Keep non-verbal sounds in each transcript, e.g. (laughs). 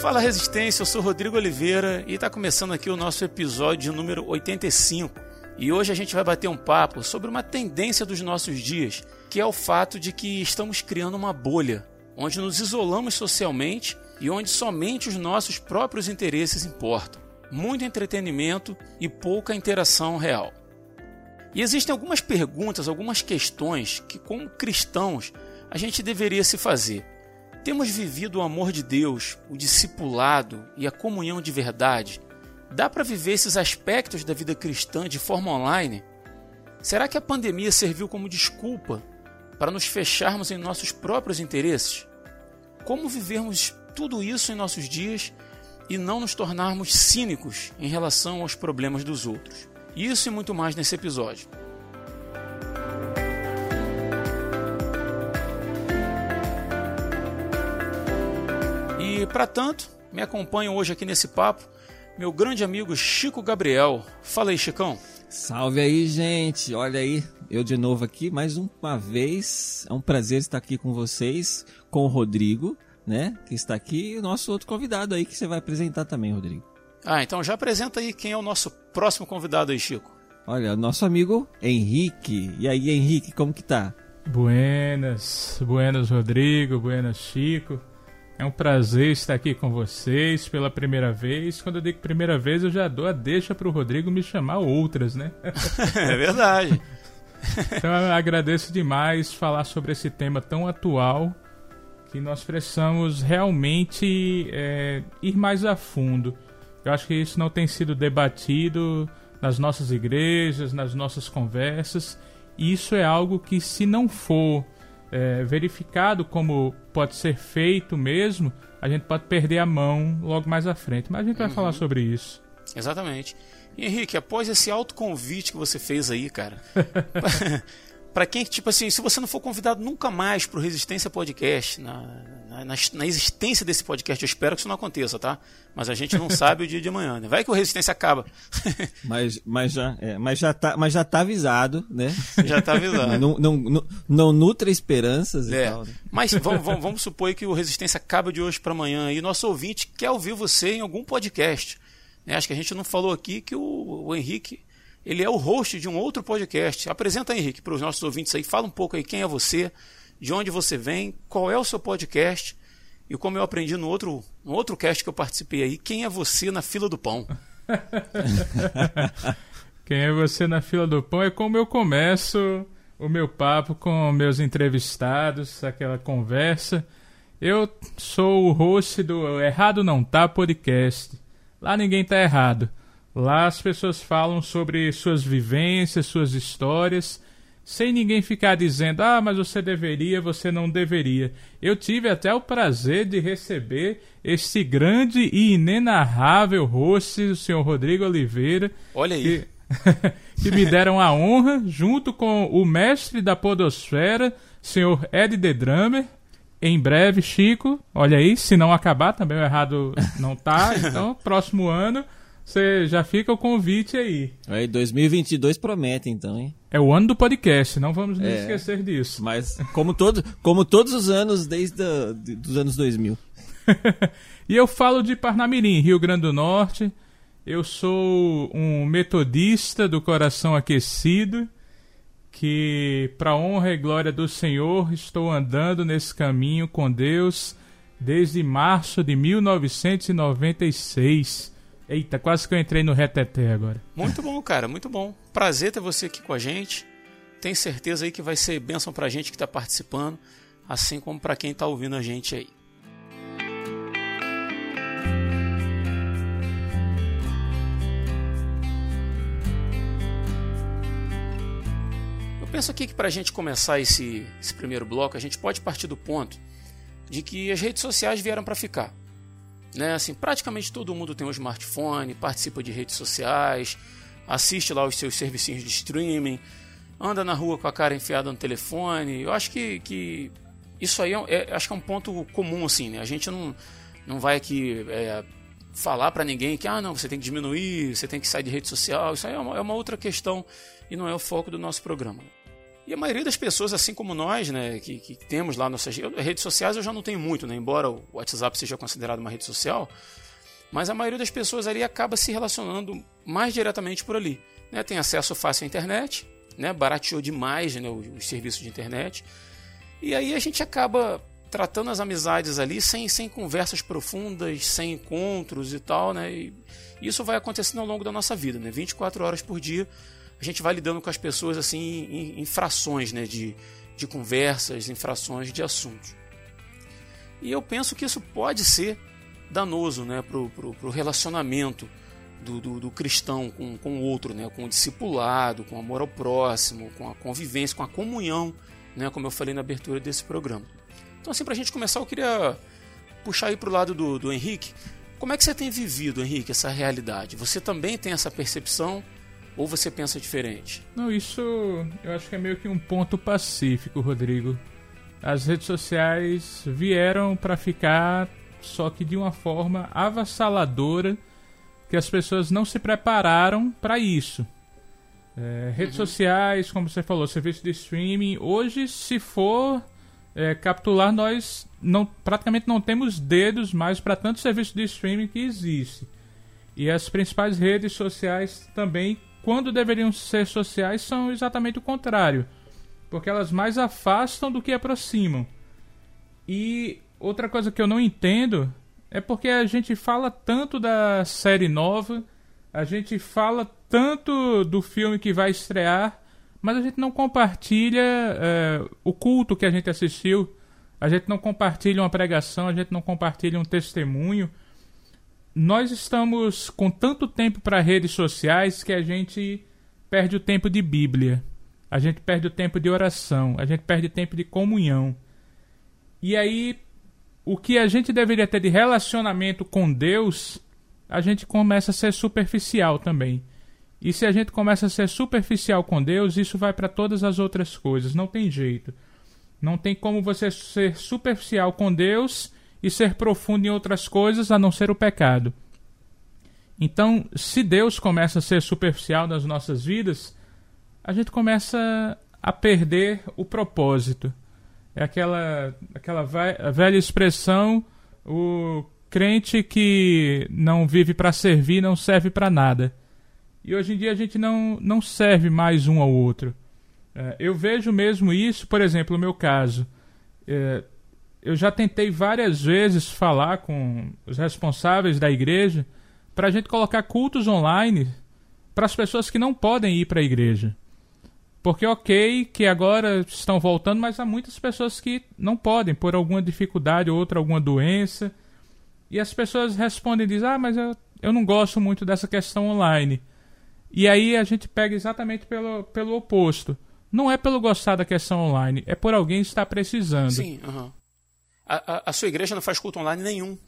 Fala Resistência, eu sou Rodrigo Oliveira e está começando aqui o nosso episódio número 85. E hoje a gente vai bater um papo sobre uma tendência dos nossos dias, que é o fato de que estamos criando uma bolha, onde nos isolamos socialmente e onde somente os nossos próprios interesses importam. Muito entretenimento e pouca interação real. E existem algumas perguntas, algumas questões que, como cristãos, a gente deveria se fazer. Temos vivido o amor de Deus, o discipulado e a comunhão de verdade? Dá para viver esses aspectos da vida cristã de forma online? Será que a pandemia serviu como desculpa para nos fecharmos em nossos próprios interesses? Como vivermos tudo isso em nossos dias e não nos tornarmos cínicos em relação aos problemas dos outros? Isso e muito mais nesse episódio. Para tanto, me acompanham hoje aqui nesse papo meu grande amigo Chico Gabriel. Fala aí, Chicão. Salve aí, gente. Olha aí, eu de novo aqui mais uma vez. É um prazer estar aqui com vocês, com o Rodrigo, né? Que está aqui, e o nosso outro convidado aí que você vai apresentar também, Rodrigo. Ah, então já apresenta aí quem é o nosso próximo convidado aí, Chico. Olha, nosso amigo Henrique. E aí, Henrique, como que tá? Buenas, buenas Rodrigo, buenas Chico. É um prazer estar aqui com vocês pela primeira vez. Quando eu digo primeira vez, eu já dou a deixa para o Rodrigo me chamar outras, né? (laughs) é verdade. então eu agradeço demais falar sobre esse tema tão atual que nós precisamos realmente é, ir mais a fundo. Eu acho que isso não tem sido debatido nas nossas igrejas, nas nossas conversas. E isso é algo que, se não for é, verificado como pode ser feito mesmo, a gente pode perder a mão logo mais à frente. Mas a gente vai falar uhum. sobre isso. Exatamente. E Henrique, após esse autoconvite que você fez aí, cara, (laughs) para quem, tipo assim, se você não for convidado nunca mais pro Resistência Podcast, na, na, na, existência desse podcast, eu espero que isso não aconteça, tá? Mas a gente não (laughs) sabe o dia de amanhã, né? Vai que o Resistência acaba. (laughs) mas, mas, já, é, mas, já tá, mas já tá avisado, né? Já tá avisado. não, não, não, não nutra esperanças é. e tal. Né? Mas (laughs) vamos, vamos, vamos supor que o Resistência acaba de hoje para amanhã e nosso ouvinte quer ouvir você em algum podcast. Né? Acho que a gente não falou aqui que o, o Henrique ele é o host de um outro podcast. Apresenta, Henrique, para os nossos ouvintes aí. Fala um pouco aí quem é você, de onde você vem, qual é o seu podcast e como eu aprendi no outro, no outro cast que eu participei aí, quem é você na fila do pão? (laughs) quem é você na fila do pão é como eu começo o meu papo com meus entrevistados, aquela conversa. Eu sou o host do Errado Não Tá podcast. Lá ninguém tá errado. Lá as pessoas falam sobre suas vivências, suas histórias, sem ninguém ficar dizendo: ah, mas você deveria, você não deveria. Eu tive até o prazer de receber este grande e inenarrável host, o senhor Rodrigo Oliveira. Olha aí. Que, (laughs) que me deram a honra, junto com o mestre da Podosfera, senhor Ed The Drummer. Em breve, Chico, olha aí, se não acabar, também o errado não tá. (laughs) Então, próximo ano você já fica o convite aí. Aí 2022 promete então, hein? É o ano do podcast, não vamos nos é, esquecer disso. Mas como, todo, como todos os anos desde a, dos anos 2000. (laughs) e eu falo de Parnamirim, Rio Grande do Norte. Eu sou um metodista do coração aquecido que para honra e glória do Senhor estou andando nesse caminho com Deus desde março de 1996. Eita, quase que eu entrei no reteté agora. Muito bom, cara, muito bom. Prazer ter você aqui com a gente. Tenho certeza aí que vai ser bênção pra gente que está participando, assim como para quem está ouvindo a gente aí. Eu penso aqui que para a gente começar esse, esse primeiro bloco, a gente pode partir do ponto de que as redes sociais vieram para ficar. Né? Assim, praticamente todo mundo tem um smartphone, participa de redes sociais, assiste lá os seus serviços de streaming, anda na rua com a cara enfiada no telefone. Eu acho que, que isso aí é, é acho que é um ponto comum, assim, né? A gente não, não vai aqui é, falar para ninguém que, ah, não, você tem que diminuir, você tem que sair de rede social. Isso aí é uma, é uma outra questão e não é o foco do nosso programa. E a maioria das pessoas, assim como nós, né, que, que temos lá nossas redes sociais, eu já não tenho muito, né, embora o WhatsApp seja considerado uma rede social, mas a maioria das pessoas ali acaba se relacionando mais diretamente por ali. Né? Tem acesso fácil à internet, né? barateou demais né, os, os serviços de internet, e aí a gente acaba tratando as amizades ali sem, sem conversas profundas, sem encontros e tal, né? E isso vai acontecendo ao longo da nossa vida, né? 24 horas por dia a gente vai lidando com as pessoas assim em, em frações né, de, de conversas, em frações de assuntos. E eu penso que isso pode ser danoso né, para o relacionamento do, do, do, cristão com, com o outro, né, com o discipulado, com o amor ao próximo, com a convivência, com a comunhão, né, como eu falei na abertura desse programa. Então, assim, para a gente começar, eu queria puxar aí para o lado do, do Henrique. Como é que você tem vivido, Henrique, essa realidade? Você também tem essa percepção ou você pensa diferente? Não, isso eu acho que é meio que um ponto pacífico, Rodrigo. As redes sociais vieram para ficar, só que de uma forma avassaladora, que as pessoas não se prepararam para isso. É, redes uhum. sociais, como você falou, serviço de streaming. Hoje, se for é, capturar, nós não, praticamente não temos dedos mais para tanto serviço de streaming que existe. E as principais redes sociais também quando deveriam ser sociais, são exatamente o contrário. Porque elas mais afastam do que aproximam. E outra coisa que eu não entendo é porque a gente fala tanto da série nova, a gente fala tanto do filme que vai estrear, mas a gente não compartilha é, o culto que a gente assistiu, a gente não compartilha uma pregação, a gente não compartilha um testemunho nós estamos com tanto tempo para redes sociais que a gente perde o tempo de Bíblia, a gente perde o tempo de oração, a gente perde tempo de comunhão. E aí, o que a gente deveria ter de relacionamento com Deus, a gente começa a ser superficial também. E se a gente começa a ser superficial com Deus, isso vai para todas as outras coisas, não tem jeito. Não tem como você ser superficial com Deus e ser profundo em outras coisas a não ser o pecado. Então, se Deus começa a ser superficial nas nossas vidas, a gente começa a perder o propósito. É aquela, aquela velha expressão: o crente que não vive para servir não serve para nada. E hoje em dia a gente não, não serve mais um ao outro. É, eu vejo mesmo isso, por exemplo, no meu caso. Eu já tentei várias vezes falar com os responsáveis da igreja para a gente colocar cultos online para as pessoas que não podem ir para a igreja. Porque, ok, que agora estão voltando, mas há muitas pessoas que não podem, por alguma dificuldade ou outra, alguma doença. E as pessoas respondem e dizem: Ah, mas eu, eu não gosto muito dessa questão online. E aí a gente pega exatamente pelo, pelo oposto. Não é pelo gostar da questão online, é por alguém estar precisando. Sim, uhum. A, a, sua igreja não faz culto online nenhum.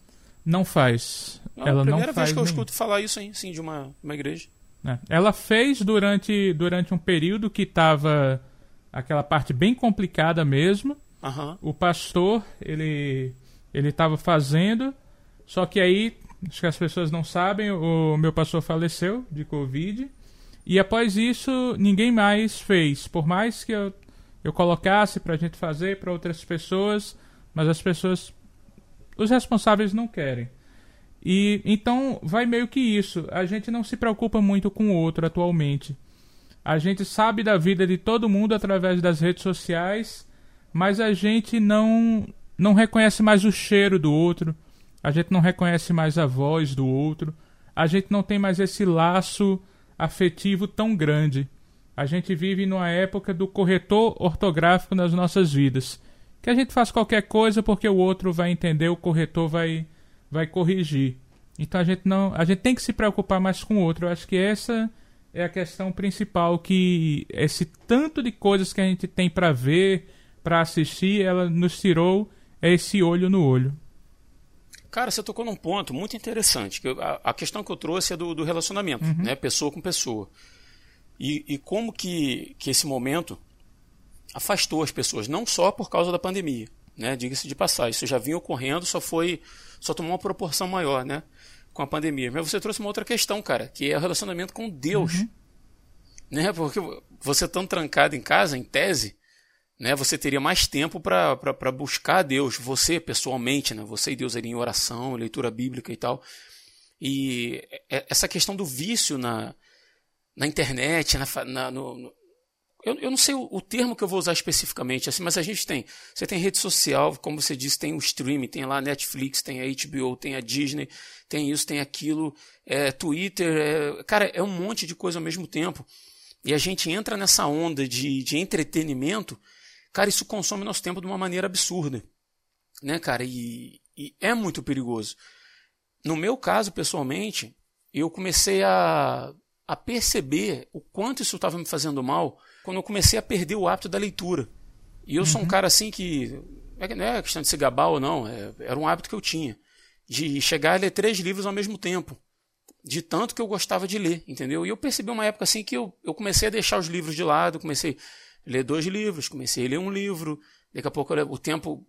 Não faz. Não, ela não faz. Primeira vez que eu escuto falar isso aí, sim, de uma, uma igreja. É. Ela fez durante, durante um período que estava aquela parte bem complicada mesmo. Uhum. O pastor, ele ele estava fazendo, só que aí, acho que as pessoas não sabem, o meu pastor faleceu de Covid. E após isso, ninguém mais fez. Por mais que eu, eu colocasse para a gente fazer para outras pessoas, mas as pessoas, os responsáveis não querem. E então vai meio que isso. A gente não se preocupa muito com o outro atualmente. A gente sabe da vida de todo mundo através das redes sociais, mas a gente não não reconhece mais o cheiro do outro. A gente não reconhece mais a voz do outro. A gente não tem mais esse laço afetivo tão grande. A gente vive numa época do corretor ortográfico nas nossas vidas que a gente faz qualquer coisa porque o outro vai entender, o corretor vai, vai corrigir. Então a gente não, a gente tem que se preocupar mais com o outro. Eu acho que essa é a questão principal que esse tanto de coisas que a gente tem para ver, para assistir, ela nos tirou esse olho no olho. Cara, você tocou num ponto muito interessante. Que a, a questão que eu trouxe é do, do relacionamento, uhum. né? Pessoa com pessoa. E, e como que, que esse momento afastou as pessoas, não só por causa da pandemia, né? Diga-se de passagem, isso já vinha ocorrendo, só foi, só tomou uma proporção maior, né? Com a pandemia. Mas você trouxe uma outra questão, cara, que é o relacionamento com Deus. Uhum. Né? Porque você tão trancado em casa, em tese, né, você teria mais tempo para buscar Deus, você pessoalmente, né, você e Deus ali em oração, leitura bíblica e tal. E essa questão do vício na, na internet, na, na no, eu, eu, não sei o, o, termo que eu vou usar especificamente, assim, mas a gente tem. Você tem rede social, como você disse, tem o streaming, tem lá a Netflix, tem a HBO, tem a Disney, tem isso, tem aquilo, é, Twitter, é, cara, é um monte de coisa ao mesmo tempo. E a gente entra nessa onda de, de entretenimento, cara, isso consome nosso tempo de uma maneira absurda. Né, cara? E, e é muito perigoso. No meu caso, pessoalmente, eu comecei a, a perceber o quanto isso estava me fazendo mal quando eu comecei a perder o hábito da leitura. E eu uhum. sou um uhum. cara assim que. É não é questão de se gabar ou não, é, era um hábito que eu tinha. De chegar a ler três livros ao mesmo tempo. De tanto que eu gostava de ler, entendeu? E eu percebi uma época assim que eu, eu comecei a deixar os livros de lado, comecei a ler dois livros, comecei a ler um livro. Daqui a pouco o tempo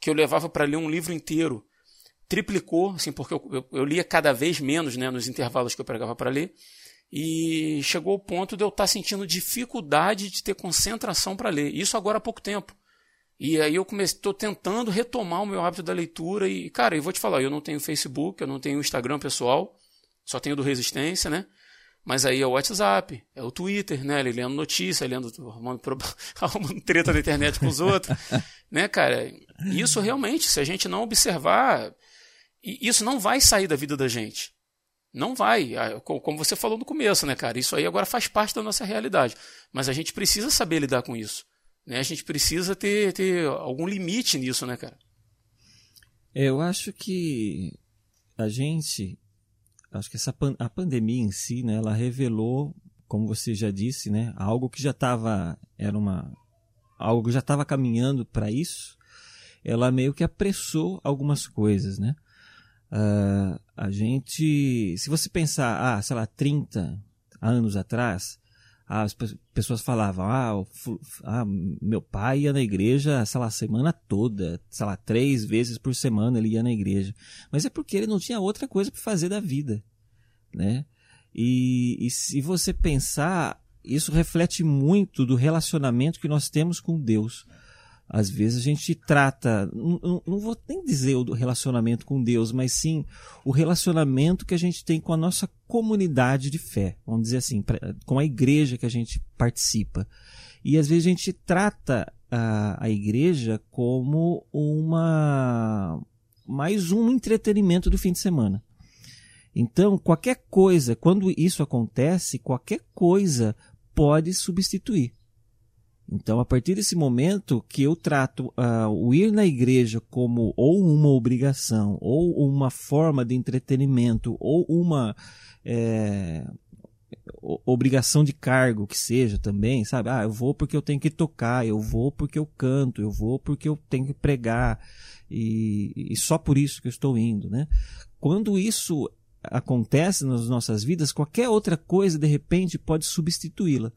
que eu levava para ler um livro inteiro triplicou, assim, porque eu, eu, eu, lia cada vez menos né, nos intervalos que eu pegava para ler. E chegou ao ponto de eu estar tá sentindo dificuldade de ter concentração para ler. Isso agora há pouco tempo. E aí eu estou tentando retomar o meu hábito da leitura e, cara, eu vou te falar, eu não tenho Facebook, eu não tenho Instagram pessoal, só tenho do Resistência, né? Mas aí é o WhatsApp, é o Twitter, né? Ele lendo notícia, lendo, arrumando, (laughs) arrumando treta na internet com os outros, (laughs) né, cara? Isso realmente, se a gente não observar, isso não vai sair da vida da gente. Não vai. Ah, como você falou no começo, né, cara? Isso aí agora faz parte da nossa realidade. Mas a gente precisa saber lidar com isso. Né? A gente precisa ter, ter algum limite nisso, né, cara? Eu acho que a gente. Acho que essa a pandemia em si, né, ela revelou, como você já disse, né, algo que já estava. Era uma. Algo que já estava caminhando para isso. Ela meio que apressou algumas coisas, né? Uh, a gente, se você pensar, ah, sei lá, 30 anos atrás, as pessoas falavam, ah, ah, meu pai ia na igreja, sei lá, a semana toda, sei lá, três vezes por semana ele ia na igreja. Mas é porque ele não tinha outra coisa para fazer da vida, né? E, e se você pensar, isso reflete muito do relacionamento que nós temos com Deus. Às vezes a gente trata, não, não, vou nem dizer o relacionamento com Deus, mas sim o relacionamento que a gente tem com a nossa comunidade de fé, vamos dizer assim, com a igreja que a gente participa. E às vezes a gente trata a, a igreja como uma mais um entretenimento do fim de semana. Então, qualquer coisa, quando isso acontece, qualquer coisa pode substituir. Então, a partir desse momento que eu trato uh, o ir na igreja como ou uma obrigação, ou uma forma de entretenimento, ou uma é, obrigação de cargo que seja também, sabe? Ah, eu vou porque eu tenho que tocar, eu vou porque eu canto, eu vou porque eu tenho que pregar, e, e só por isso que eu estou indo, né? Quando isso acontece nas nossas vidas, qualquer outra coisa de repente pode substituí-la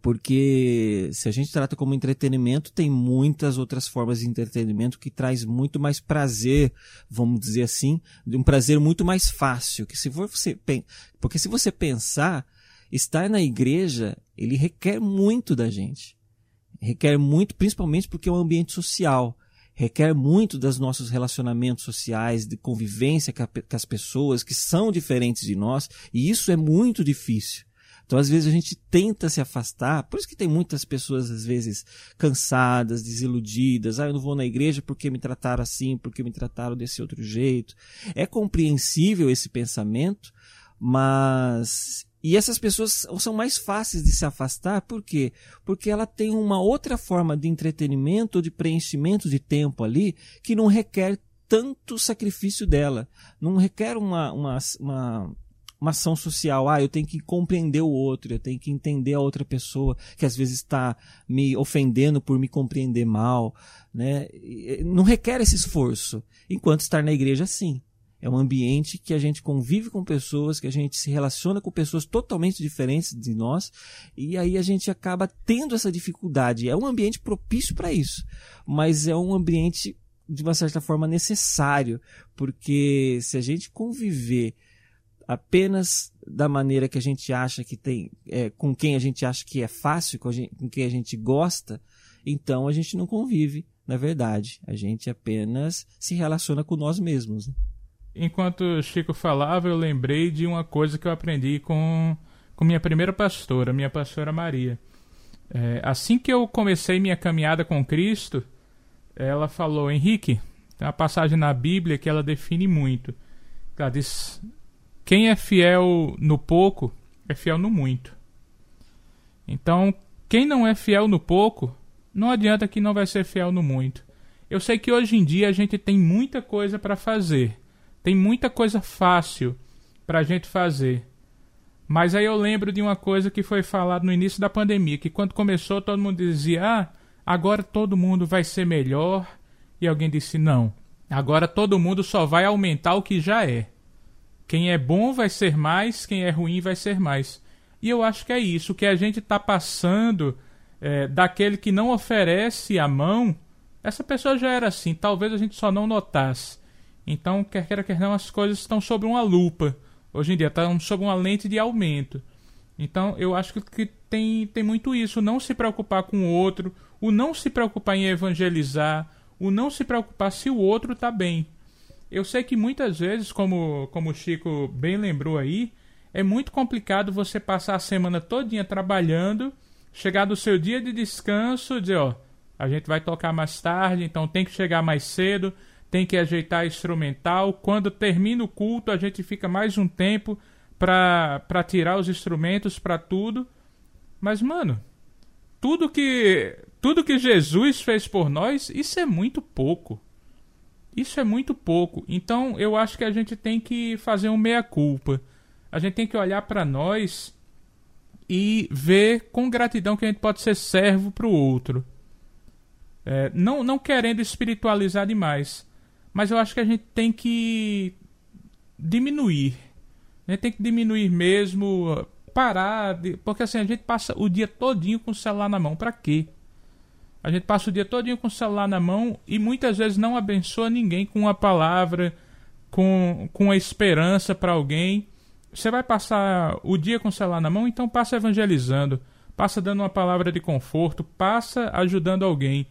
porque se a gente trata como entretenimento, tem muitas outras formas de entretenimento que traz muito mais prazer, vamos dizer assim, um prazer muito mais fácil. Que se você porque se você pensar, estar na igreja ele requer muito da gente, requer muito, principalmente porque é um ambiente social requer muito dos nossos relacionamentos sociais, de convivência com, as pessoas que são diferentes de nós, e isso é muito difícil. Então, às vezes, a gente tenta se afastar, por isso que tem muitas pessoas, às vezes, cansadas, desiludidas. Ah, eu não vou na igreja porque me trataram assim, porque me trataram desse outro jeito. É compreensível esse pensamento, mas. E essas pessoas são mais fáceis de se afastar, por quê? Porque ela tem uma outra forma de entretenimento ou de preenchimento de tempo ali que não requer tanto sacrifício dela. Não requer uma, uma, uma uma ação social. Ah, eu tenho que compreender o outro, eu tenho que entender a outra pessoa que às vezes está me ofendendo por me compreender mal. Né? Não requer esse esforço. Enquanto estar na igreja, sim. É um ambiente que a gente convive com pessoas, que a gente se relaciona com pessoas totalmente diferentes de nós, e aí a gente acaba tendo essa dificuldade. É um ambiente propício para isso, mas é um ambiente de uma certa forma necessário, porque se a gente conviver apenas da maneira que a gente acha que tem, é, com quem a gente acha que é fácil, com, gente, com quem a gente gosta, então a gente não convive, na verdade. A gente apenas se relaciona com nós mesmos. Né? Enquanto o Chico falava, eu lembrei de uma coisa que eu aprendi com, com minha primeira pastora, minha pastora Maria. É, assim que eu comecei minha caminhada com Cristo, ela falou: Henrique, tem uma passagem na Bíblia que ela define muito. Ela diz: Quem é fiel no pouco é fiel no muito. Então, quem não é fiel no pouco, não adianta que não vai ser fiel no muito. Eu sei que hoje em dia a gente tem muita coisa para fazer. Tem muita coisa fácil para a gente fazer. Mas aí eu lembro de uma coisa que foi falado no início da pandemia, que quando começou todo mundo dizia: "Ah, agora todo mundo vai ser melhor". E alguém disse: "Não. Agora todo mundo só vai aumentar o que já é. Quem é bom vai ser mais, quem é ruim vai ser mais". E eu acho que é isso que a gente está passando é, daquele que não oferece a mão. Essa pessoa já era assim, talvez a gente só não notasse. Então, quer queira, quer não, as coisas estão sob uma lupa. Hoje em dia, estão sob uma lente de aumento. Então, eu acho que tem, tem muito isso. Não se preocupar com o outro, o não se preocupar em evangelizar, o não se preocupar se o outro está bem. Eu sei que muitas vezes, como, como o Chico bem lembrou aí, é muito complicado você passar a semana todinha trabalhando, chegar do seu dia de descanso, dizer, ó, a gente vai tocar mais tarde, então tem que chegar mais cedo, tem que ajeitar instrumental. Quando termina o culto, a gente fica mais um tempo para tirar os instrumentos, para tudo. Mas, mano, tudo que tudo que Jesus fez por nós, isso é muito pouco. Isso é muito pouco. Então, eu acho que a gente tem que fazer um meia-culpa. A gente tem que olhar para nós e ver com gratidão que a gente pode ser servo para o outro. É, não, não querendo espiritualizar demais, mas eu acho que a gente tem que diminuir. A gente tem que diminuir mesmo, parar, de, porque assim a gente passa o dia todinho com o celular na mão. Para quê? A gente passa o dia todinho com o celular na mão e muitas vezes não abençoa ninguém com uma palavra, com, com a esperança para alguém. Você vai passar o dia com o celular na mão, então passa evangelizando, passa dando uma palavra de conforto, passa ajudando alguém,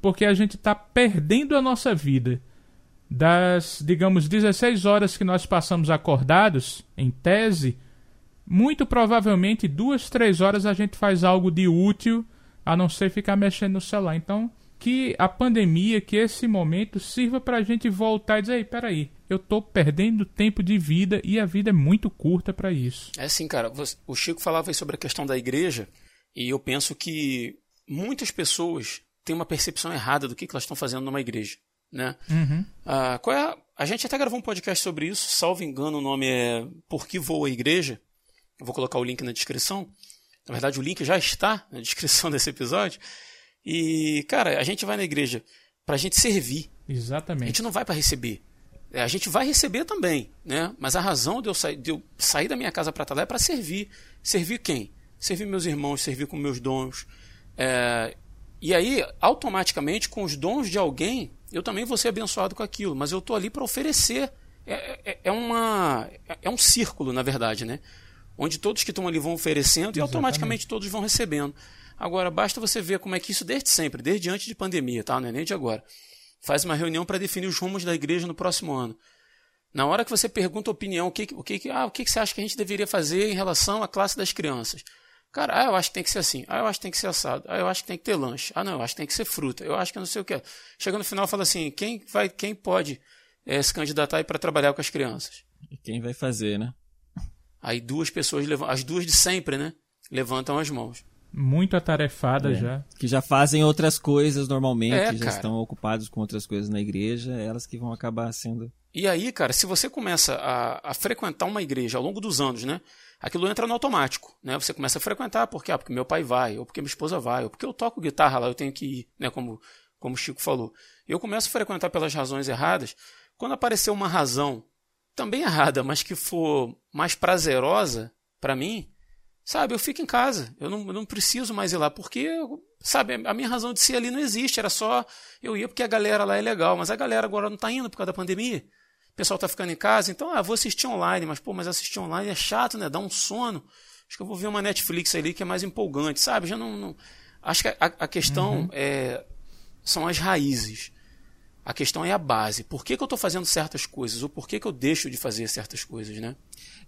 porque a gente está perdendo a nossa vida das, digamos, 16 horas que nós passamos acordados, em tese, muito provavelmente duas, três horas a gente faz algo de útil, a não ser ficar mexendo no celular. Então, que a pandemia, que esse momento sirva para a gente voltar e dizer, ei, peraí, eu estou perdendo tempo de vida e a vida é muito curta para isso. É assim, cara, o Chico falava sobre a questão da igreja e eu penso que muitas pessoas têm uma percepção errada do que, que elas estão fazendo numa igreja. Né? Uhum. Ah, qual é a... a gente até gravou um podcast sobre isso, salvo engano, o nome é Por que Voa a Igreja? Eu vou colocar o link na descrição. Na verdade, o link já está na descrição (laughs) desse episódio. E, cara, a gente vai na igreja para a gente servir. Exatamente. A gente não vai para receber. É, a gente vai receber também, né? Mas a razão de eu, sa de eu sair da minha casa para estar lá é para servir. Servir quem? Servir meus irmãos, servir com meus dons. É... E aí, automaticamente, com os dons de alguém, eu também vou ser abençoado com aquilo, mas eu estou ali para oferecer. É, é, é, uma, é um círculo, na verdade, né? Onde todos que estão ali vão oferecendo Exatamente. e automaticamente todos vão recebendo. Agora, basta você ver como é que isso desde sempre, desde antes de pandemia, tá? Não é nem de agora. Faz uma reunião para definir os rumos da igreja no próximo ano. Na hora que você pergunta a opinião, o que, o que, ah, o que você acha que a gente deveria fazer em relação à classe das crianças? Cara, ah, eu acho que tem que ser assim. Ah, eu acho que tem que ser assado. Ah, eu acho que tem que ter lanche. Ah, não, eu acho que tem que ser fruta. Eu acho que não sei o que. Chega no final fala assim, quem vai, quem pode é, se candidatar para trabalhar com as crianças? E quem vai fazer, né? Aí duas pessoas levantam, as duas de sempre, né? Levantam as mãos. Muito atarefada é. já. Que já fazem outras coisas normalmente, é, já estão ocupados com outras coisas na igreja, elas que vão acabar sendo. E aí, cara, se você começa a, a frequentar uma igreja ao longo dos anos, né? aquilo entra no automático, né? Você começa a frequentar porque, ah, porque meu pai vai, ou porque minha esposa vai, ou porque eu toco guitarra lá, eu tenho que ir, né? Como, como o Chico falou. Eu começo a frequentar pelas razões erradas. Quando aparecer uma razão também errada, mas que for mais prazerosa para mim, sabe, eu fico em casa. Eu não, eu não preciso mais ir lá, porque, sabe, a minha razão de ser ali não existe. Era só eu ia porque a galera lá é legal, mas a galera agora não está indo por causa da pandemia. pessoal está ficando em casa, então, ah, vou assistir online, mas, pô, mas assistir online é chato, né? Dá um sono. Acho que eu vou ver uma Netflix ali que é mais empolgante, sabe? Já não. não... Acho que a, a questão uhum. é, são as raízes. A questão é a base. Por que, que eu estou fazendo certas coisas? Ou por que, que eu deixo de fazer certas coisas, né?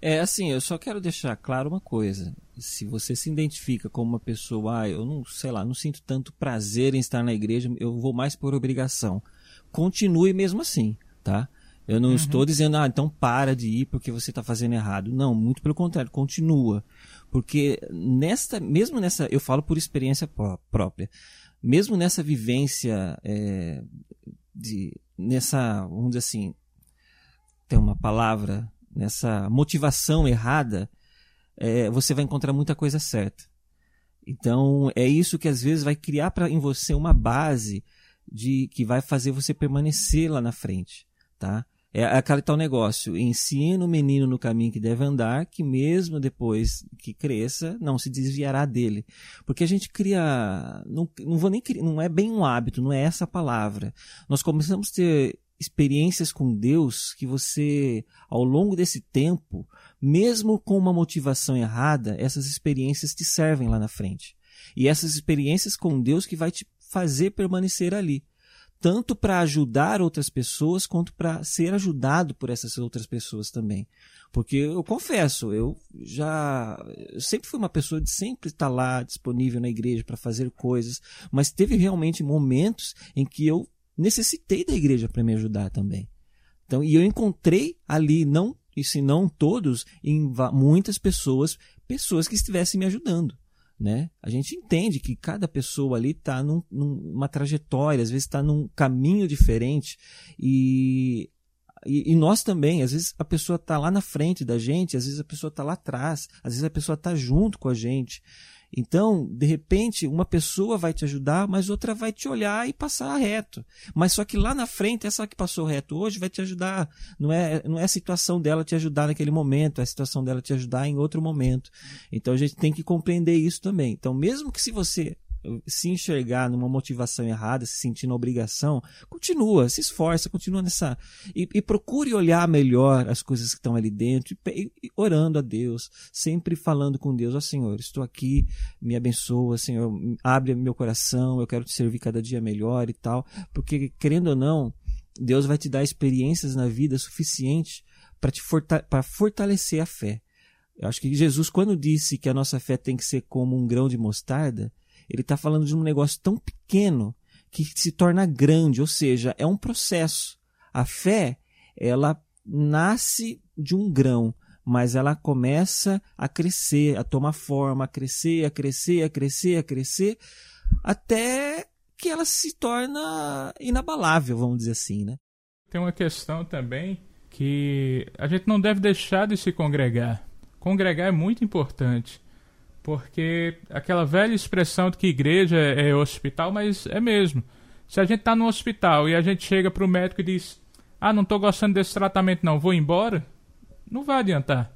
É assim, eu só quero deixar claro uma coisa. Se você se identifica como uma pessoa, ah, eu não, sei lá, não sinto tanto prazer em estar na igreja, eu vou mais por obrigação. Continue mesmo assim, tá? Eu não uhum. estou dizendo, ah, então para de ir porque você está fazendo errado. Não, muito pelo contrário, continua. Porque nesta, mesmo nessa, eu falo por experiência própria, mesmo nessa vivência, é, de, nessa, vamos dizer assim, tem uma palavra, nessa motivação errada, é, você vai encontrar muita coisa certa. Então, é isso que às vezes vai criar pra, em você uma base de que vai fazer você permanecer lá na frente, tá? É aquele tal negócio, ensina o menino no caminho que deve andar, que mesmo depois que cresça, não se desviará dele. Porque a gente cria, não, não vou nem criar, não é bem um hábito, não é essa a palavra. Nós começamos a ter experiências com Deus que você, ao longo desse tempo, mesmo com uma motivação errada, essas experiências te servem lá na frente. E essas experiências com Deus que vai te fazer permanecer ali tanto para ajudar outras pessoas quanto para ser ajudado por essas outras pessoas também. Porque eu confesso, eu já eu sempre fui uma pessoa de sempre estar lá disponível na igreja para fazer coisas, mas teve realmente momentos em que eu necessitei da igreja para me ajudar também. Então, e eu encontrei ali não e se não todos em muitas pessoas, pessoas que estivessem me ajudando né? A gente entende que cada pessoa ali está num, numa trajetória, às vezes está num caminho diferente e, e, e, nós também, às vezes a pessoa está lá na frente da gente, às vezes a pessoa está lá atrás, às vezes a pessoa está junto com a gente. Então, de repente, uma pessoa vai te ajudar, mas outra vai te olhar e passar reto. Mas só que lá na frente, essa que passou reto hoje vai te ajudar. Não é, não é a situação dela te ajudar naquele momento, é a situação dela te ajudar em outro momento. Então a gente tem que compreender isso também. Então, mesmo que se você se enxergar numa motivação errada, se sentir na obrigação, continua, se esforça, continua nessa. E, e procure olhar melhor as coisas que estão ali dentro, e, e orando a Deus, sempre falando com Deus: Ó oh, Senhor, estou aqui, me abençoa, Senhor, abre meu coração, eu quero te servir cada dia melhor e tal. Porque, querendo ou não, Deus vai te dar experiências na vida suficiente para te forta fortalecer a fé. Eu acho que Jesus, quando disse que a nossa fé tem que ser como um grão de mostarda, ele está falando de um negócio tão pequeno que se torna grande, ou seja, é um processo. A fé, ela nasce de um grão, mas ela começa a crescer, a tomar forma, a crescer, a crescer, a crescer, a crescer, até que ela se torna inabalável, vamos dizer assim, né? Tem uma questão também que a gente não deve deixar de se congregar. Congregar é muito importante. Porque aquela velha expressão de que igreja é, é hospital, mas é mesmo. Se a gente está no hospital e a gente chega para o médico e diz: Ah, não estou gostando desse tratamento, não, vou embora, não vai adiantar.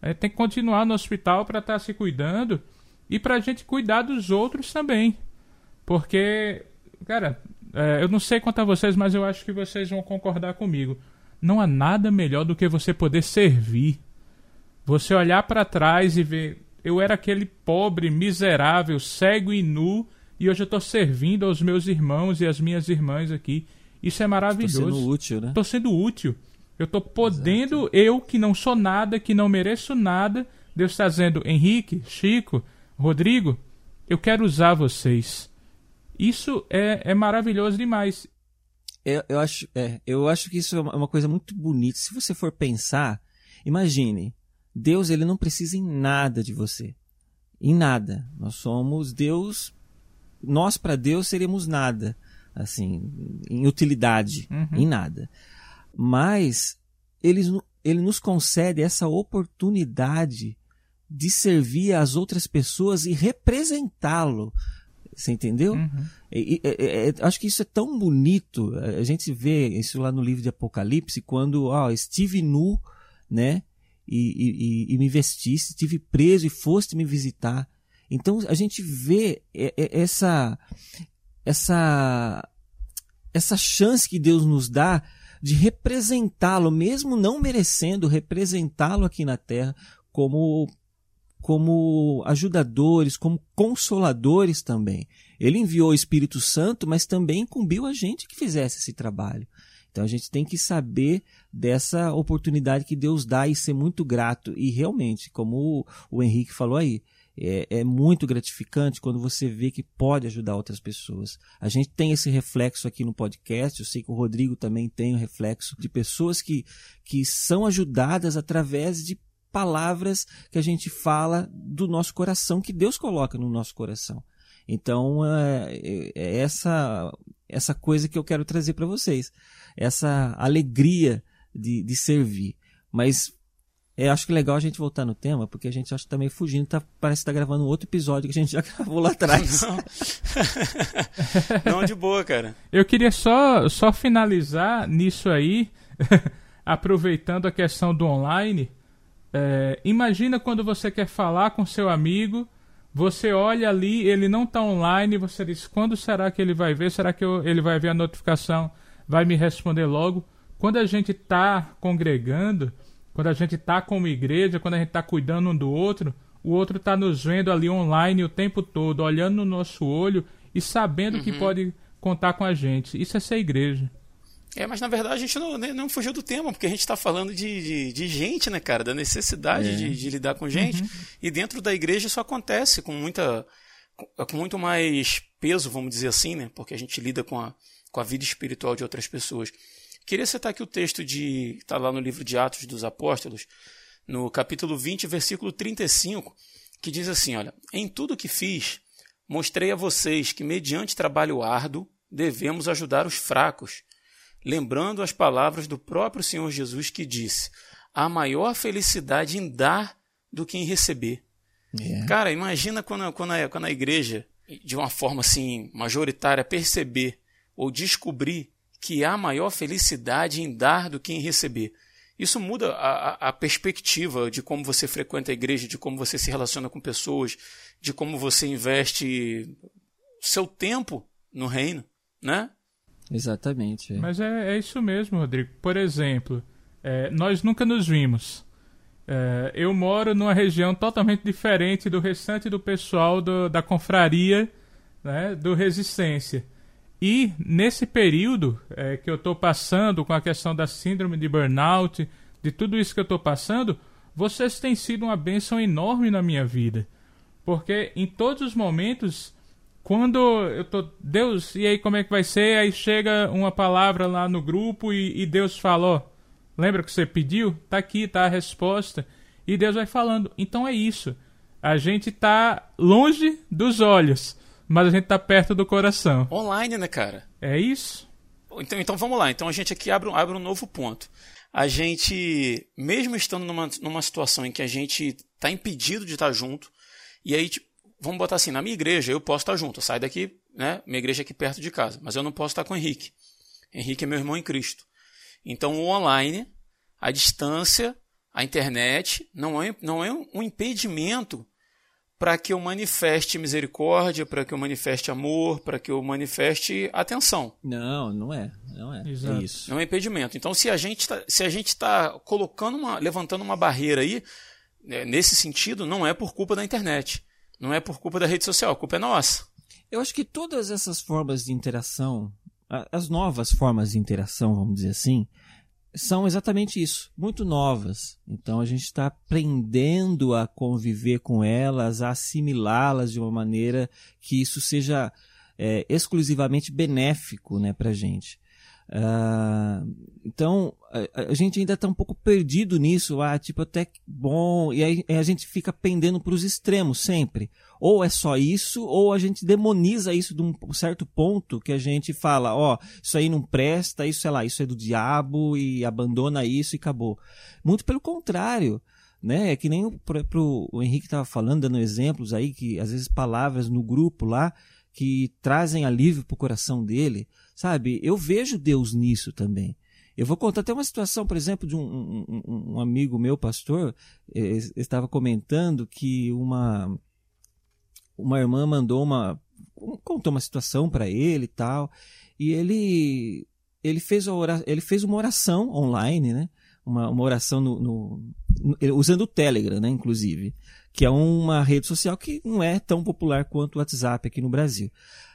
A gente tem que continuar no hospital para estar tá se cuidando e para a gente cuidar dos outros também. Porque, cara, é, eu não sei quanto a vocês, mas eu acho que vocês vão concordar comigo. Não há nada melhor do que você poder servir. Você olhar para trás e ver eu era aquele pobre, miserável, cego e nu, e hoje eu estou servindo aos meus irmãos e às minhas irmãs aqui. Isso é maravilhoso. Estou sendo útil, né? Estou sendo útil. Eu estou podendo, Exato. eu que não sou nada, que não mereço nada, Deus está dizendo, Henrique, Chico, Rodrigo, eu quero usar vocês. Isso é, é maravilhoso demais. Eu, eu, acho, é, eu acho que isso é uma coisa muito bonita. Se você for pensar, imagine, Deus ele não precisa em nada de você. Em nada. Nós somos Deus. Nós para Deus seríamos nada, assim, em utilidade, uhum. em nada. Mas ele, ele nos concede essa oportunidade de servir às outras pessoas e representá-lo. Você entendeu? Uhum. E, e, e, acho que isso é tão bonito. A gente vê isso lá no livro de Apocalipse, quando ó, estive nu, né? E, e, e me vestisse, estive preso e foste me visitar. Então a gente vê essa essa essa chance que Deus nos dá de representá-lo, mesmo não merecendo representá-lo aqui na terra como como ajudadores, como consoladores também. Ele enviou o Espírito Santo, mas também incumbiu a gente que fizesse esse trabalho. Então a gente tem que saber dessa oportunidade que Deus dá e ser muito grato. E realmente, como o, Henrique falou aí, é, é, muito gratificante quando você vê que pode ajudar outras pessoas. A gente tem esse reflexo aqui no podcast, eu sei que o Rodrigo também tem o reflexo de pessoas que, que são ajudadas através de palavras que a gente fala do nosso coração, que Deus coloca no nosso coração. Então, é, é essa, essa coisa que eu quero trazer para vocês, essa alegria de, de servir. Mas é, acho que é legal a gente voltar no tema, porque a gente acha que tá meio fugindo, tá, parece que tá gravando um outro episódio que a gente já (laughs) gravou lá atrás. Não, (laughs) Não de boa, cara. Eu queria só, só finalizar nisso aí, (laughs) aproveitando a questão do online. É, imagina quando você quer falar com seu amigo, você olha ali, ele não está online, você diz: quando será que ele vai ver? Será que eu, ele vai ver a notificação? Vai me responder logo? Quando a gente está congregando quando a gente está como igreja, quando a gente está cuidando um do outro, o outro está nos vendo ali online o tempo todo, olhando no nosso olho e sabendo uhum. que pode contar com a gente. Isso é ser igreja. É, mas na verdade a gente não, não fugiu do tema, porque a gente está falando de, de, de, gente, né, cara? Da necessidade é. de, de, lidar com gente. Uhum. E dentro da igreja isso acontece com muita. com muito mais peso, vamos dizer assim, né? Porque a gente lida com a, com a vida espiritual de outras pessoas. Queria citar aqui o texto de. está lá no livro de Atos dos Apóstolos, no capítulo 20, versículo 35, que diz assim: Olha, em tudo que fiz, mostrei a vocês que, mediante trabalho árduo, devemos ajudar os fracos, lembrando as palavras do próprio Senhor Jesus que disse: há maior felicidade em dar do que em receber. Yeah. É. Cara, imagina quando, quando, a, quando a igreja, de uma forma assim majoritária, perceber ou descobrir que há maior felicidade em dar do que em receber. Isso muda a, a, perspectiva de como você frequenta a igreja, de como você se relaciona com pessoas, de como você investe seu tempo no reino, né? Exatamente. É. Mas é, é, isso mesmo, Rodrigo. Por exemplo, é, nós nunca nos vimos. É, eu moro numa região totalmente diferente do restante do pessoal do, da confraria né, do Resistência. E nesse período é, que eu estou passando com a questão da síndrome de burnout, de tudo isso que eu estou passando, vocês têm sido uma bênção enorme na minha vida. Porque em todos os momentos, quando eu tô, Deus, e aí como é que vai ser? Aí chega uma palavra lá no grupo e, e Deus falou, lembra que você pediu? Tá aqui, tá a resposta. E Deus vai falando. Então é isso. A gente tá longe dos olhos mas a gente tá perto do coração. Online, né, cara? É isso. Então, então vamos lá. Então a gente aqui abre, abre um novo ponto. A gente, mesmo estando numa, numa situação em que a gente está impedido de estar junto, e aí, tipo, vamos botar assim, na minha igreja eu posso estar junto, eu saio daqui, né? Minha igreja é aqui perto de casa, mas eu não posso estar com o Henrique. Henrique é meu irmão em Cristo. Então o online, a distância, a internet, não é, não é um impedimento para que eu manifeste misericórdia, para que eu manifeste amor, para que eu manifeste atenção. Não, não é, não é. Exato. É isso. Não é impedimento. Então, se a gente tá, se a gente está colocando uma, levantando uma barreira aí, né, nesse sentido, não é por culpa da internet, não é por culpa da rede social, a culpa é nossa. Eu acho que todas essas formas de interação, as novas formas de interação, vamos dizer assim, são exatamente isso, muito novas. Então a gente está aprendendo a conviver com elas, a assimilá-las de uma maneira que isso seja é, exclusivamente benéfico né, para a gente. Uh, então, a, a, gente ainda está um pouco perdido nisso, ah, tipo, até bom, e aí a gente fica pendendo para os extremos sempre. Ou é só isso, ou a gente demoniza isso de um certo ponto que a gente fala, ó, oh, isso aí não presta, isso, sei lá, isso é do diabo e abandona isso e acabou. Muito pelo contrário né? É que nem o, pro, o Henrique estava falando, dando exemplos aí, que às vezes palavras no grupo lá que trazem alívio para o coração dele. Sabe? Eu vejo Deus nisso também. Eu vou contar até uma situação, por exemplo, de um, um, um amigo meu, pastor, eh, estava comentando que uma, uma irmã mandou uma. contou uma situação para ele e tal, e ele ele fez, oração, ele fez uma oração online, né? Uma, uma oração no, no, usando o Telegram, né? Inclusive, que é uma rede social que não é tão popular quanto o WhatsApp aqui no Brasil.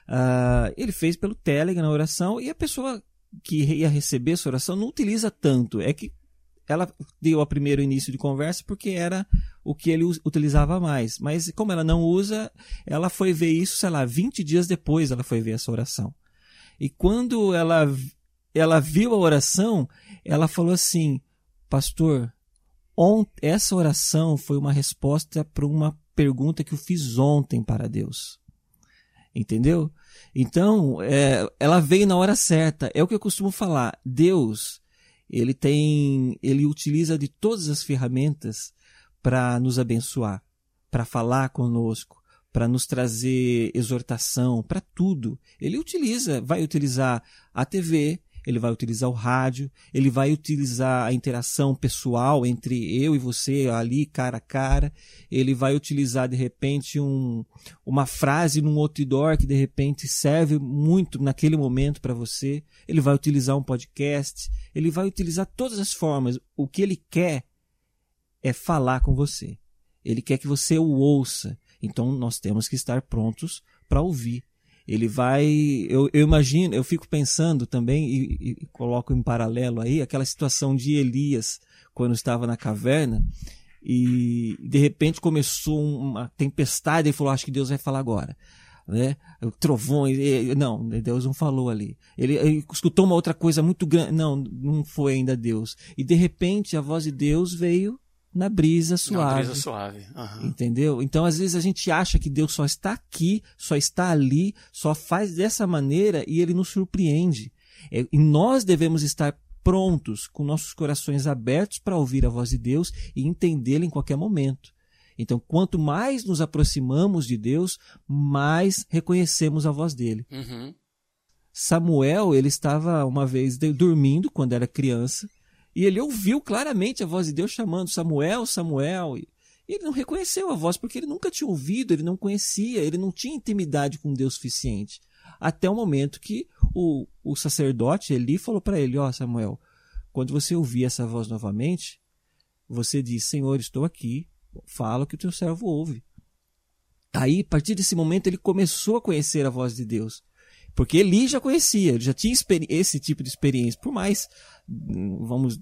Uh, ele fez pelo Telegram a oração e a pessoa que ia receber essa oração não utiliza tanto. É que ela deu a primeiro início de conversa porque era o que ele utilizava mais. Mas como ela não usa, ela foi ver isso, sei lá, 20 dias depois ela foi ver essa oração. E quando ela, ela viu a oração, ela falou assim: Pastor, essa oração foi uma resposta para uma pergunta que eu fiz ontem para Deus. Entendeu? Então, é, ela veio na hora certa. É o que eu costumo falar. Deus, ele tem, ele utiliza de todas as ferramentas para nos abençoar, para falar conosco, para nos trazer exortação, para tudo. Ele utiliza, vai utilizar a TV, ele vai utilizar o rádio, ele vai utilizar a interação pessoal entre eu e você ali cara a cara, ele vai utilizar de repente um, uma frase num outdoor que de repente serve muito naquele momento para você, ele vai utilizar um podcast, ele vai utilizar todas as formas. O que ele quer é falar com você. Ele quer que você o ouça. Então nós temos que estar prontos para ouvir. Ele vai. Eu, eu, imagino, eu fico pensando também, e, e coloco em paralelo aí, aquela situação de Elias, quando estava na caverna, e de repente começou uma tempestade e falou: Acho que Deus vai falar agora. Né? Trovões, não, Deus não falou ali. Ele, ele, escutou uma outra coisa muito grande, não, não foi ainda Deus. E de repente a voz de Deus veio na brisa suave. Na brisa suave. Uhum. Entendeu? Então, às vezes, a gente acha que Deus só está aqui, só está ali, só faz dessa maneira e ele nos surpreende. É, e nós devemos estar prontos, com nossos corações abertos para ouvir a voz de Deus e entendê-la em qualquer momento. Então, quanto mais nos aproximamos de Deus, mais reconhecemos a voz dele. Uhum. Samuel, ele estava uma vez dormindo quando era criança e ele ouviu claramente a voz de Deus chamando Samuel, Samuel. E ele não reconheceu a voz porque ele nunca tinha ouvido, ele não conhecia, ele não tinha intimidade com Deus suficiente. Até o momento que o, o sacerdote Eli falou para ele: Ó, oh, Samuel, quando você ouvir essa voz novamente, você diz: Senhor, estou aqui, fala o que o teu servo ouve. Aí, a partir desse momento, ele começou a conhecer a voz de Deus. Porque Eli já conhecia, ele já tinha esse tipo de experiência, por mais vamos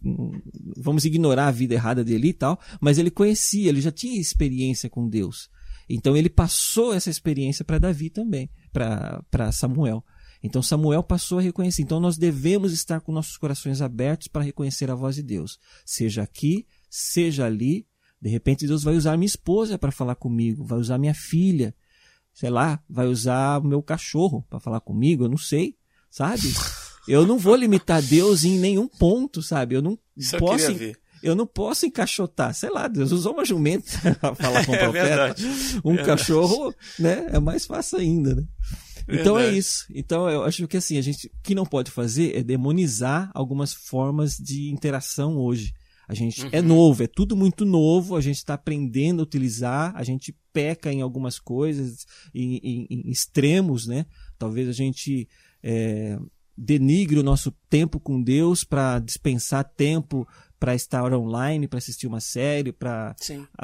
vamos ignorar a vida errada dele e tal, mas ele conhecia, ele já tinha experiência com Deus. Então ele passou essa experiência para Davi também, para Samuel. Então Samuel passou a reconhecer. Então nós devemos estar com nossos corações abertos para reconhecer a voz de Deus, seja aqui, seja ali. De repente Deus vai usar minha esposa para falar comigo, vai usar minha filha, sei lá, vai usar o meu cachorro para falar comigo, eu não sei, sabe? Eu não vou limitar Deus em nenhum ponto, sabe? Eu não Isso posso. Eu, eu não posso encaixotar, sei lá, Deus usou uma jumenta (laughs) para falar com o (laughs) é profeta. É um cachorro, né? É mais fácil ainda, né? Então é isso. Então eu acho que assim, a gente o que não pode fazer é demonizar algumas formas de interação hoje. A gente é uhum. é novo, é tudo muito novo, a gente está aprendendo a utilizar, a gente peca em algumas coisas, em, em, em extremos, né? Talvez a gente é, denigre o nosso tempo com Deus para dispensar tempo para estar online, para assistir uma série, para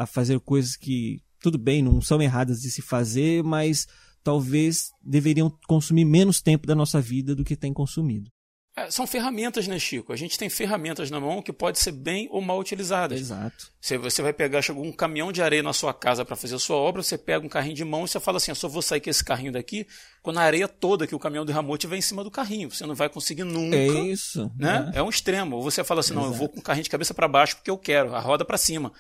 fazer coisas que, tudo bem, não são erradas de se fazer, mas talvez deveriam consumir menos tempo da nossa vida do que tem consumido. É, são ferramentas, né, Chico? A gente tem ferramentas na mão que podem ser bem ou mal utilizadas. Exato. Você, você vai pegar, chegou um caminhão de areia na sua casa para fazer a sua obra, você pega um carrinho de mão e você fala assim: eu só vou sair com esse carrinho daqui quando a areia toda que o caminhão derramou estiver em cima do carrinho. Você não vai conseguir nunca. É isso. Né? É, é um extremo. Ou você fala assim: não, eu vou com o carrinho de cabeça para baixo porque eu quero, a roda para cima.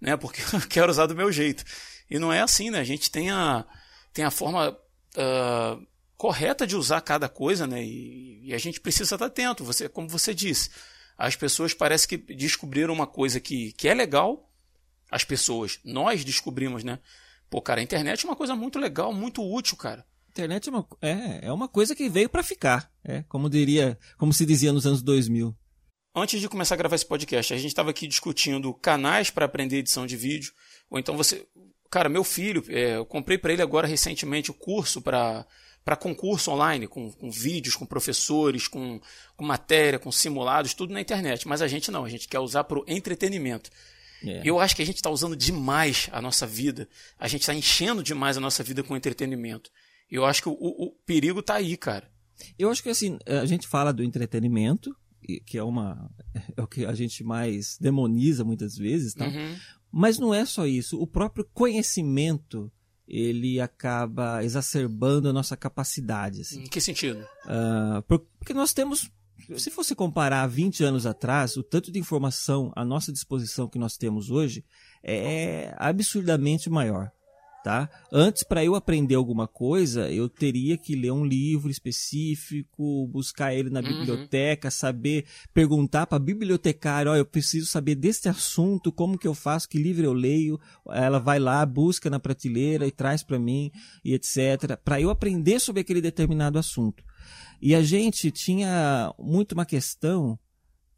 Né? (laughs) Porque eu quero usar do meu jeito. E não é assim, né? A gente tem a, tem a forma. Uh, correta de usar cada coisa, né? E, e, a gente precisa estar atento. Você, como você disse, as pessoas parece que descobriram uma coisa que, que é legal. As pessoas, nós descobrimos, né? Pô, cara, a internet é uma coisa muito legal, muito útil, cara. Internet é uma, é, é uma coisa que veio para ficar, é, como diria, como se dizia nos anos 2000. Antes de começar a gravar esse podcast, a gente estava aqui discutindo canais para aprender edição de vídeo, ou então você, cara, meu filho, é, eu comprei para ele agora recentemente o curso para para concurso online, com, com, vídeos, com professores, com, com, matéria, com simulados, tudo na internet. Mas a gente não, a gente quer usar para o entretenimento. É. Eu acho que a gente está usando demais a nossa vida, a gente está enchendo demais a nossa vida com entretenimento. Eu acho que o, o, o perigo está aí, cara. Eu acho que assim, a gente fala do entretenimento, que é uma (laughs) é o que a gente mais demoniza muitas vezes, tá? Uhum. Mas não é só isso. O próprio conhecimento ele acaba exacerbando a nossa capacidade. Assim. Em que sentido? Uh, porque nós temos, se você comparar 20 anos atrás, o tanto de informação à nossa disposição que nós temos hoje é absurdamente maior tá? Antes, para eu aprender alguma coisa, eu teria que ler um livro específico, buscar ele na uhum. biblioteca, saber perguntar para a bibliotecária, ó, eu preciso saber deste assunto, como que eu faço, que livro eu leio. Ela vai lá, busca na prateleira e traz para mim e etc, para eu aprender sobre aquele determinado assunto. E a gente tinha muito uma questão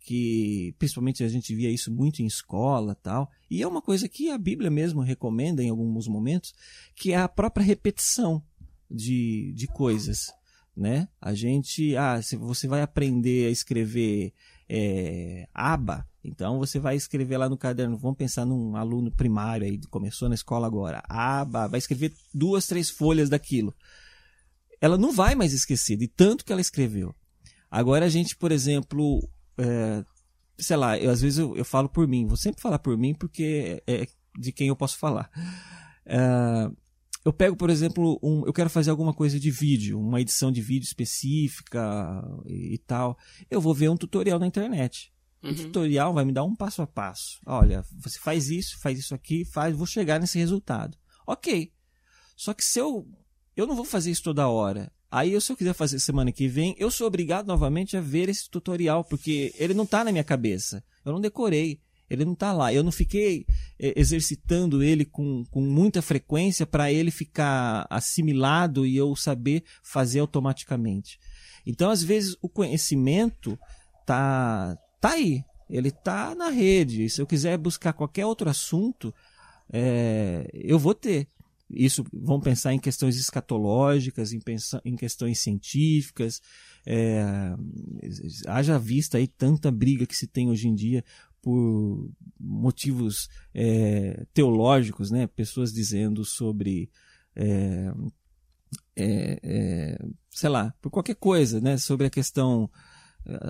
que principalmente a gente via isso muito em escola tal e é uma coisa que a Bíblia mesmo recomenda em alguns momentos que é a própria repetição de, de coisas né? A gente ah se você vai aprender a escrever é, aba então você vai escrever lá no caderno vamos pensar num aluno primário aí começou na escola agora aba vai escrever duas três folhas daquilo. Ela não vai mais esquecer de tanto que ela escreveu. Agora a gente por exemplo é, sei lá, eu, às vezes eu, eu, falo por mim, vou sempre falar por mim porque é, é de quem eu posso falar. É, eu pego, por exemplo, um, eu quero fazer alguma coisa de vídeo, uma edição de vídeo específica e, e tal. Eu vou ver um tutorial na internet. Uhum. O tutorial vai me dar um passo a passo. Olha, você faz isso, faz isso aqui, faz, vou chegar nesse resultado. Ok. Só que se eu. Eu não vou fazer isso toda hora. Aí, se eu quiser fazer semana que vem, eu sou obrigado novamente a ver esse tutorial, porque ele não está na minha cabeça. Eu não decorei. Ele não está lá. Eu não fiquei é, exercitando ele com, com muita frequência para ele ficar assimilado e eu saber fazer automaticamente. Então, às vezes, o conhecimento tá, tá aí. Ele tá na rede. Se eu quiser buscar qualquer outro assunto, é, eu vou ter. Isso vão pensar em questões escatológicas, em, em questões científicas. É, haja vista aí tanta briga que se tem hoje em dia por motivos é, teológicos, né? Pessoas dizendo sobre é, é, é sei lá, por qualquer coisa, né? Sobre a questão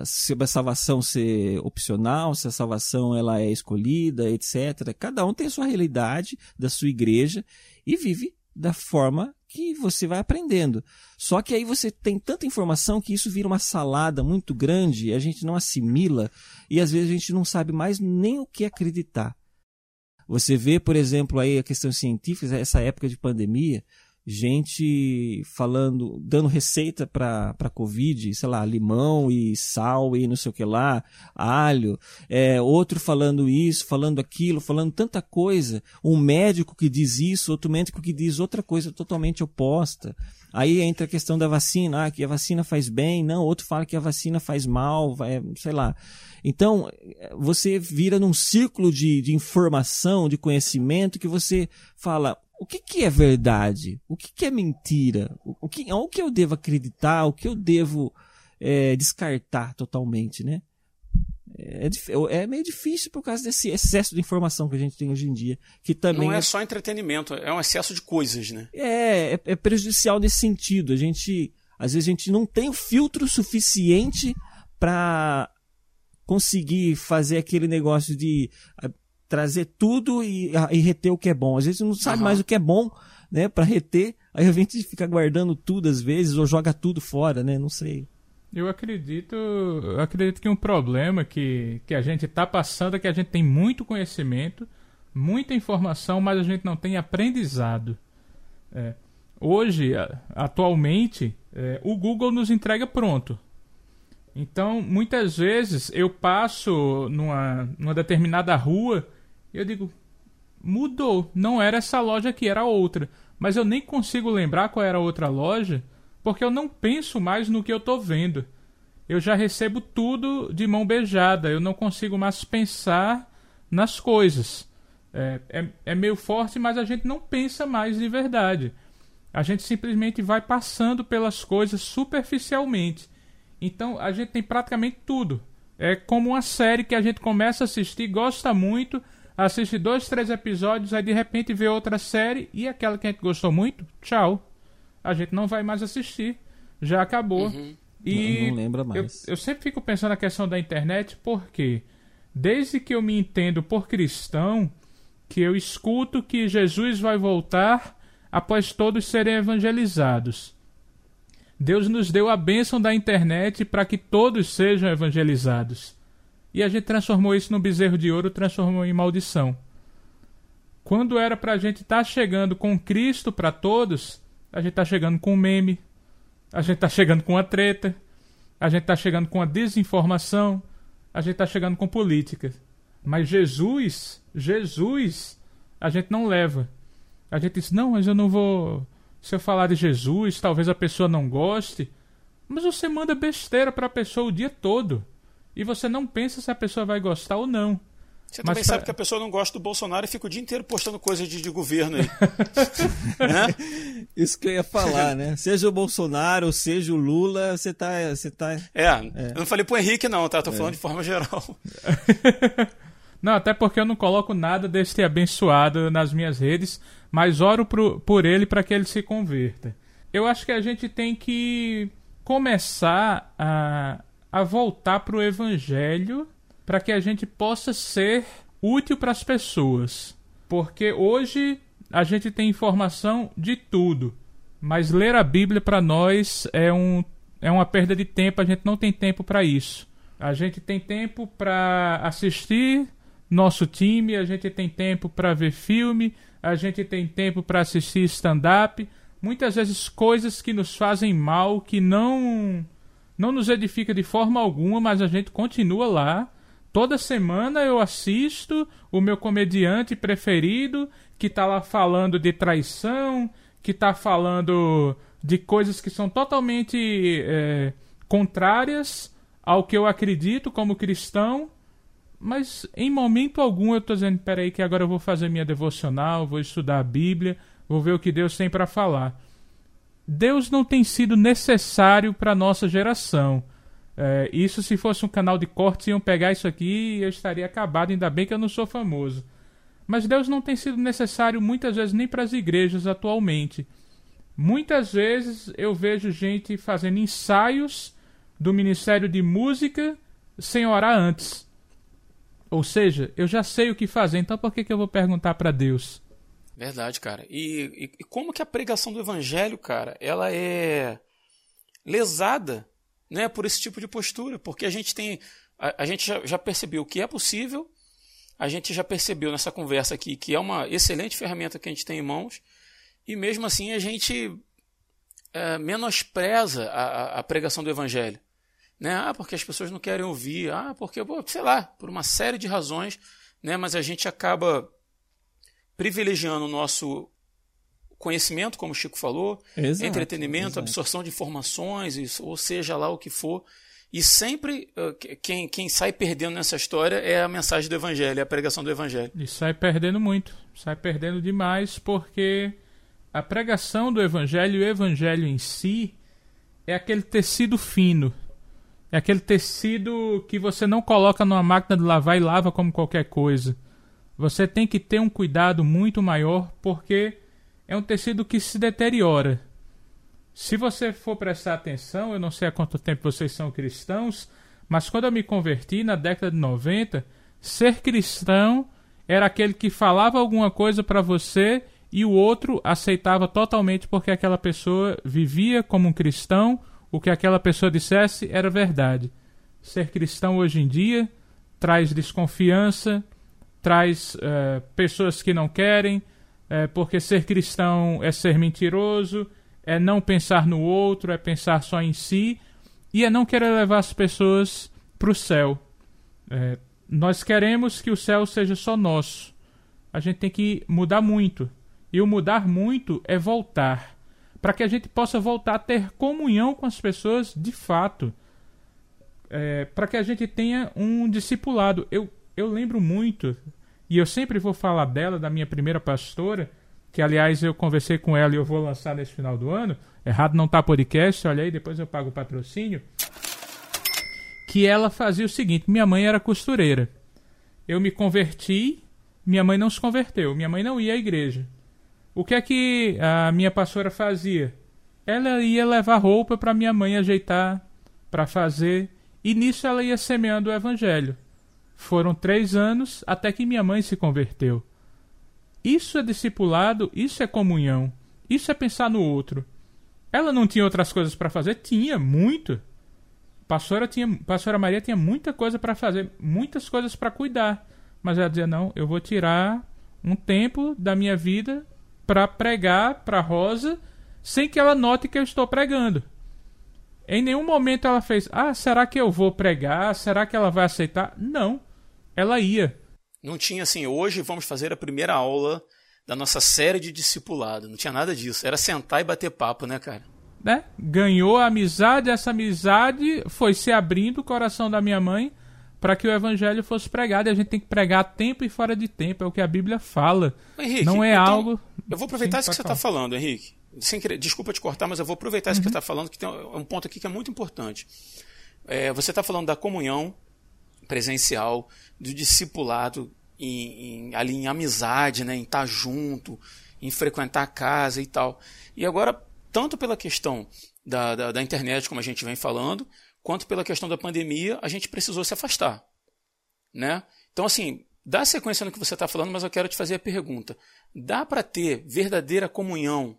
se a salvação ser opcional, se a salvação ela é escolhida, etc. Cada um tem a sua realidade da sua igreja e vive da forma que você vai aprendendo. Só que aí você tem tanta informação que isso vira uma salada muito grande, e a gente não assimila e às vezes a gente não sabe mais nem o que acreditar. Você vê, por exemplo, aí a questão científica, essa época de pandemia, gente falando, dando receita para Covid, sei lá, limão e sal e não sei o que lá, alho, é, outro falando isso, falando aquilo, falando tanta coisa, um médico que diz isso, outro médico que diz outra coisa totalmente oposta. Aí entra a questão da vacina, ah, que a vacina faz bem, não, outro fala que a vacina faz mal, vai, sei lá. Então, você vira num círculo de, de informação, de conhecimento, que você fala, o que, que é verdade? O que, que é mentira? O, o, que, o que eu devo acreditar? O que eu devo é, descartar totalmente, né? É, é, meio difícil por causa desse excesso de informação que a gente tem hoje em dia. Que também não é só entretenimento, é um excesso de coisas, né? É, é, é prejudicial nesse sentido. A gente, às vezes, a gente não tem o filtro suficiente para conseguir fazer aquele negócio de trazer tudo e, e, reter o que é bom. Às vezes não sabe uhum. mais o que é bom, né, para reter. Aí a gente fica guardando tudo às vezes ou joga tudo fora, né? Não sei. Eu acredito, eu acredito que um problema que, que a gente está passando é que a gente tem muito conhecimento, muita informação, mas a gente não tem aprendizado. É. Hoje, atualmente, é, o Google nos entrega pronto. Então, muitas vezes eu passo numa, numa determinada rua eu digo, mudou. Não era essa loja que era outra. Mas eu nem consigo lembrar qual era a outra loja, porque eu não penso mais no que eu estou vendo. Eu já recebo tudo de mão beijada. Eu não consigo mais pensar nas coisas. É, é, é meio forte, mas a gente não pensa mais de verdade. A gente simplesmente vai passando pelas coisas superficialmente. Então a gente tem praticamente tudo. É como uma série que a gente começa a assistir, gosta muito, assiste dois, três episódios, aí de repente vê outra série e aquela que a gente gostou muito, tchau. A gente não vai mais assistir. Já acabou. Uhum. E não, não lembra mais. Eu, eu sempre fico pensando na questão da internet, porque desde que eu me entendo por cristão, que eu escuto que Jesus vai voltar após todos serem evangelizados. Deus nos deu a bênção da internet para que todos sejam evangelizados. E a gente transformou isso no bezerro de ouro, transformou em maldição. Quando era para a gente estar tá chegando com Cristo para todos, a gente está chegando com um meme, a gente está chegando com uma treta, a gente está chegando com a desinformação, a gente está chegando com política. Mas Jesus, Jesus, a gente não leva. A gente diz, não, mas eu não vou. Se eu falar de Jesus, talvez a pessoa não goste. Mas você manda besteira para a pessoa o dia todo. E você não pensa se a pessoa vai gostar ou não. Você também sabe que a pessoa não gosta do Bolsonaro e fica o dia inteiro postando coisas de, de governo aí. (laughs) né? Isso que eu ia falar, né? Seja o Bolsonaro, seja o Lula, você tá. Você tá é, é, eu não falei pro Henrique, não, tá? Tô é. falando de forma geral. (laughs) não, até porque eu não coloco nada deste abençoado nas minhas redes, mas oro pro, por ele para que ele se converta. Eu acho que a gente tem que começar a, a voltar pro evangelho para que a gente possa ser útil para as pessoas. Porque hoje a gente tem informação de tudo, mas ler a Bíblia para nós é, um, é uma perda de tempo, a gente não tem tempo para isso. A gente tem tempo para assistir nosso time, a gente tem tempo para ver filme, a gente tem tempo para assistir stand-up. Muitas vezes coisas que nos fazem mal, que não não nos edifica de forma alguma, mas a gente continua lá Toda semana eu assisto o meu comediante preferido que tá lá falando de traição, que tá falando de coisas que são totalmente é, contrárias ao que eu acredito como cristão. Mas em momento algum eu tô dizendo, peraí, que agora eu vou fazer minha devocional, vou estudar a Bíblia, vou ver o que Deus tem para falar. Deus não tem sido necessário para nossa geração. É, isso se fosse um canal de cortes, iam pegar isso aqui e eu estaria acabado, ainda bem que eu não sou famoso. Mas Deus não tem sido necessário muitas vezes nem para as igrejas atualmente. Muitas vezes eu vejo gente fazendo ensaios do Ministério de Música sem orar antes. Ou seja, eu já sei o que fazer, então por que, que eu vou perguntar para Deus? Verdade, cara. E, e, e como que a pregação do Evangelho, cara, ela é lesada né, por esse tipo de postura, porque a gente tem, a, a gente já, já, percebeu que é possível, a gente já percebeu nessa conversa aqui que é uma excelente ferramenta que a gente tem em mãos, e mesmo assim a gente é, menospreza a, a, pregação do evangelho. Né? Ah, porque as pessoas não querem ouvir, ah, porque, sei lá, por uma série de razões, né? mas a gente acaba privilegiando o nosso conhecimento, como o Chico falou, exato, entretenimento, exato. absorção de informações, ou seja lá o que for. E sempre quem, quem sai perdendo nessa história é a mensagem do Evangelho, é a pregação do Evangelho. E sai perdendo muito, sai perdendo demais, porque a pregação do Evangelho, o Evangelho em si, é aquele tecido fino. É aquele tecido que você não coloca numa máquina de lavar e lava como qualquer coisa. Você tem que ter um cuidado muito maior, porque é um tecido que se deteriora. Se você for prestar atenção, eu não sei há quanto tempo vocês são cristãos, mas quando eu me converti na década de 90, ser cristão era aquele que falava alguma coisa para você e o outro aceitava totalmente porque aquela pessoa vivia como um cristão, o que aquela pessoa dissesse era verdade. Ser cristão hoje em dia traz desconfiança, traz uh, pessoas que não querem, é, porque ser cristão é ser mentiroso, é não pensar no outro, é pensar só em si e é não querer levar as pessoas para o céu. É, nós queremos que o céu seja só nosso. A gente tem que mudar muito. E o mudar muito é voltar. Para que a gente possa voltar a ter comunhão com as pessoas de fato. É, para que a gente tenha um discipulado. Eu, eu lembro muito e eu sempre vou falar dela, da minha primeira pastora, que aliás eu conversei com ela e eu vou lançar nesse final do ano. Errado não tá podcast, olha aí, depois eu pago o patrocínio. Que ela fazia o seguinte: minha mãe era costureira. Eu me converti, minha mãe não se converteu, minha mãe não ia à igreja. O que é que a minha pastora fazia? Ela ia levar roupa para minha mãe ajeitar, para fazer, e nisso ela ia semeando o evangelho. Foram três anos até que minha mãe se converteu. Isso é discipulado, isso é comunhão, isso é pensar no outro. Ela não tinha outras coisas para fazer? Tinha, muito. Pastora, tinha, Pastora Maria tinha muita coisa para fazer, muitas coisas para cuidar. Mas ela dizia: não, eu vou tirar um tempo da minha vida para pregar para Rosa sem que ela note que eu estou pregando. Em nenhum momento ela fez: Ah, será que eu vou pregar? Será que ela vai aceitar? Não. Ela ia. Não tinha assim, hoje vamos fazer a primeira aula da nossa série de discipulado. Não tinha nada disso. Era sentar e bater papo, né, cara? Né? Ganhou a amizade, essa amizade foi se abrindo o coração da minha mãe para que o evangelho fosse pregado. E a gente tem que pregar a tempo e fora de tempo, é o que a Bíblia fala. Henrique, não é então, algo. Eu vou aproveitar isso que você está falando, Henrique. Sem querer, desculpa te cortar, mas eu vou aproveitar uhum. isso que você está falando, que tem um ponto aqui que é muito importante. É, você está falando da comunhão presencial, do discipulado em, em, ali em amizade, né, em estar junto, em frequentar a casa e tal. E agora, tanto pela questão da, da, da internet, como a gente vem falando, quanto pela questão da pandemia, a gente precisou se afastar. Né? Então, assim, dá sequência no que você está falando, mas eu quero te fazer a pergunta. Dá para ter verdadeira comunhão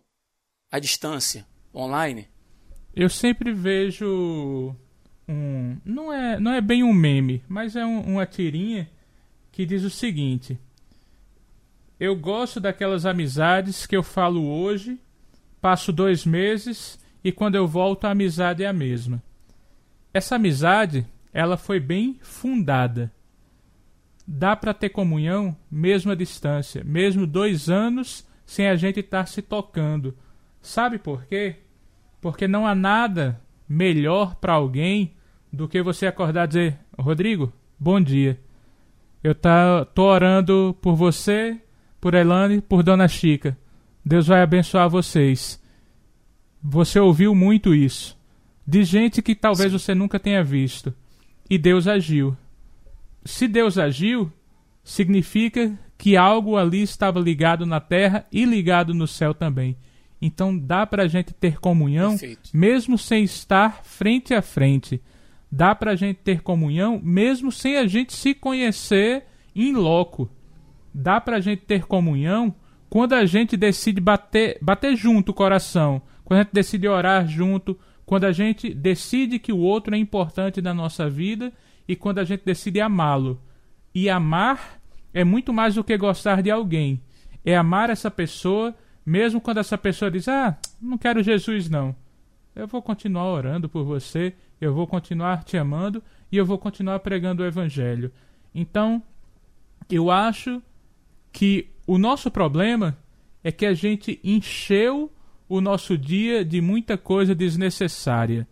à distância, online? Eu sempre vejo um. Não é, não é bem um meme, mas é um, uma tirinha que diz o seguinte: Eu gosto daquelas amizades que eu falo hoje, passo dois meses e quando eu volto a amizade é a mesma. Essa amizade, ela foi bem fundada. Dá para ter comunhão mesmo à distância, mesmo dois anos sem a gente estar se tocando. Sabe por quê? Porque não há nada melhor para alguém do que você acordar e dizer: Rodrigo, bom dia. Eu tá, tô orando por você, por Elane, por Dona Chica. Deus vai abençoar vocês. Você ouviu muito isso. De gente que talvez Sim. você nunca tenha visto. E Deus agiu. Se Deus agiu, significa que algo ali estava ligado na terra e ligado no céu também. Então dá para a gente ter comunhão, Perfeito. mesmo sem estar frente a frente dá para a gente ter comunhão mesmo sem a gente se conhecer em loco. Dá para a gente ter comunhão quando a gente decide bater, bater junto o coração, quando a gente decide orar junto, quando a gente decide que o outro é importante na nossa vida e quando a gente decide amá-lo. E amar é muito mais do que gostar de alguém. É amar essa pessoa, mesmo quando essa pessoa diz: Ah, não quero Jesus não. Eu vou continuar orando por você, eu vou continuar te amando e eu vou continuar pregando o Evangelho. Então, eu acho que o nosso problema é que a gente encheu o nosso dia de muita coisa desnecessária.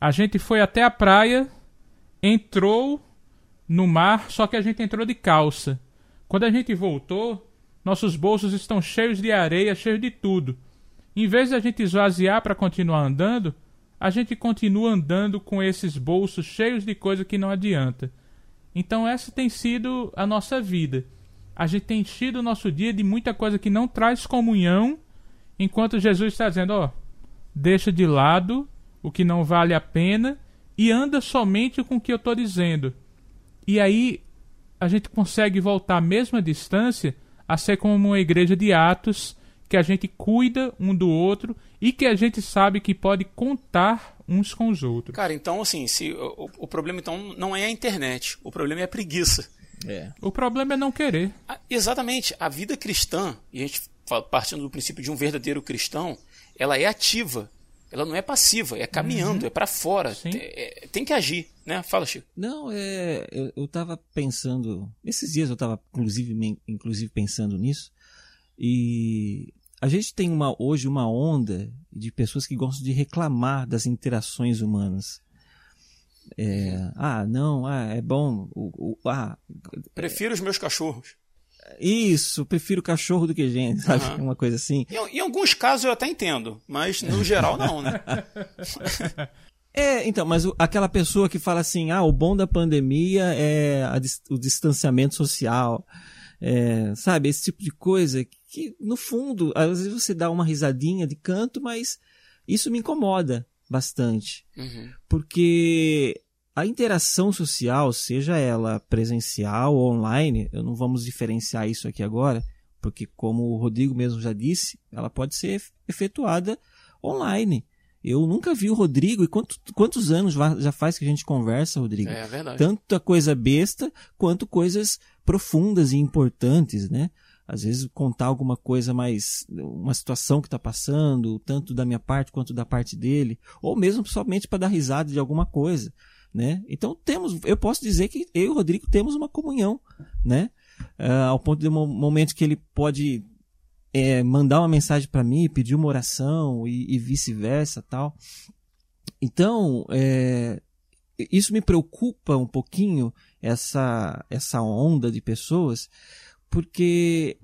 A gente foi até a praia, entrou no mar, só que a gente entrou de calça. Quando a gente voltou, nossos bolsos estão cheios de areia, cheios de tudo. Em vez de a gente esvaziar para continuar andando, a gente continua andando com esses bolsos cheios de coisa que não adianta. Então essa tem sido a nossa vida. A gente tem enchido o nosso dia de muita coisa que não traz comunhão, enquanto Jesus está dizendo, ó, deixa de lado o que não vale a pena e anda somente com o que eu estou dizendo. E aí a gente consegue voltar à mesma distância a ser como uma igreja de Atos que a gente cuida um do outro e que a gente sabe que pode contar uns com os outros. Cara, então assim, se o, o problema então não é a internet, o problema é a preguiça. É. O problema é não querer. Ah, exatamente. A vida cristã, e a gente partindo do princípio de um verdadeiro cristão, ela é ativa. Ela não é passiva, é caminhando, uhum. é para fora. Tem, é, tem, que agir, né? Fala, Chico. Não, é, eu, eu tava pensando. Esses dias eu tava, inclusive, inclusive pensando nisso. E a gente tem uma, hoje uma onda de pessoas que gostam de reclamar das interações humanas. É, ah, não, ah, é bom. O, o, ah, Prefiro os meus cachorros. Isso, prefiro cachorro do que gente, sabe? Uhum. Uma coisa assim. Em, em, alguns casos eu até entendo, mas no geral não, né? (laughs) é, então, mas aquela pessoa que fala assim, ah, o bom da pandemia é a, o distanciamento social, é, sabe? Esse tipo de coisa que, no fundo, às vezes você dá uma risadinha de canto, mas isso me incomoda bastante. Uhum. Porque a interação social, seja ela presencial ou online, eu não vamos diferenciar isso aqui agora, porque como o Rodrigo mesmo já disse, ela pode ser efetuada online. Eu nunca vi o Rodrigo, e quanto, quantos anos já faz que a gente conversa, Rodrigo? É, é verdade. Tanto a coisa besta, quanto coisas profundas e importantes, né? Às vezes contar alguma coisa mais, uma situação que está passando, tanto da minha parte quanto da parte dele, ou mesmo somente para dar risada de alguma coisa né? Então temos, eu posso dizer que eu e o Rodrigo temos uma comunhão, né? Uh, ao ponto de um momento que ele pode é, mandar uma mensagem para mim, pedir uma oração e, e vice-versa, tal. Então, é, isso me preocupa um pouquinho essa essa onda de pessoas, porque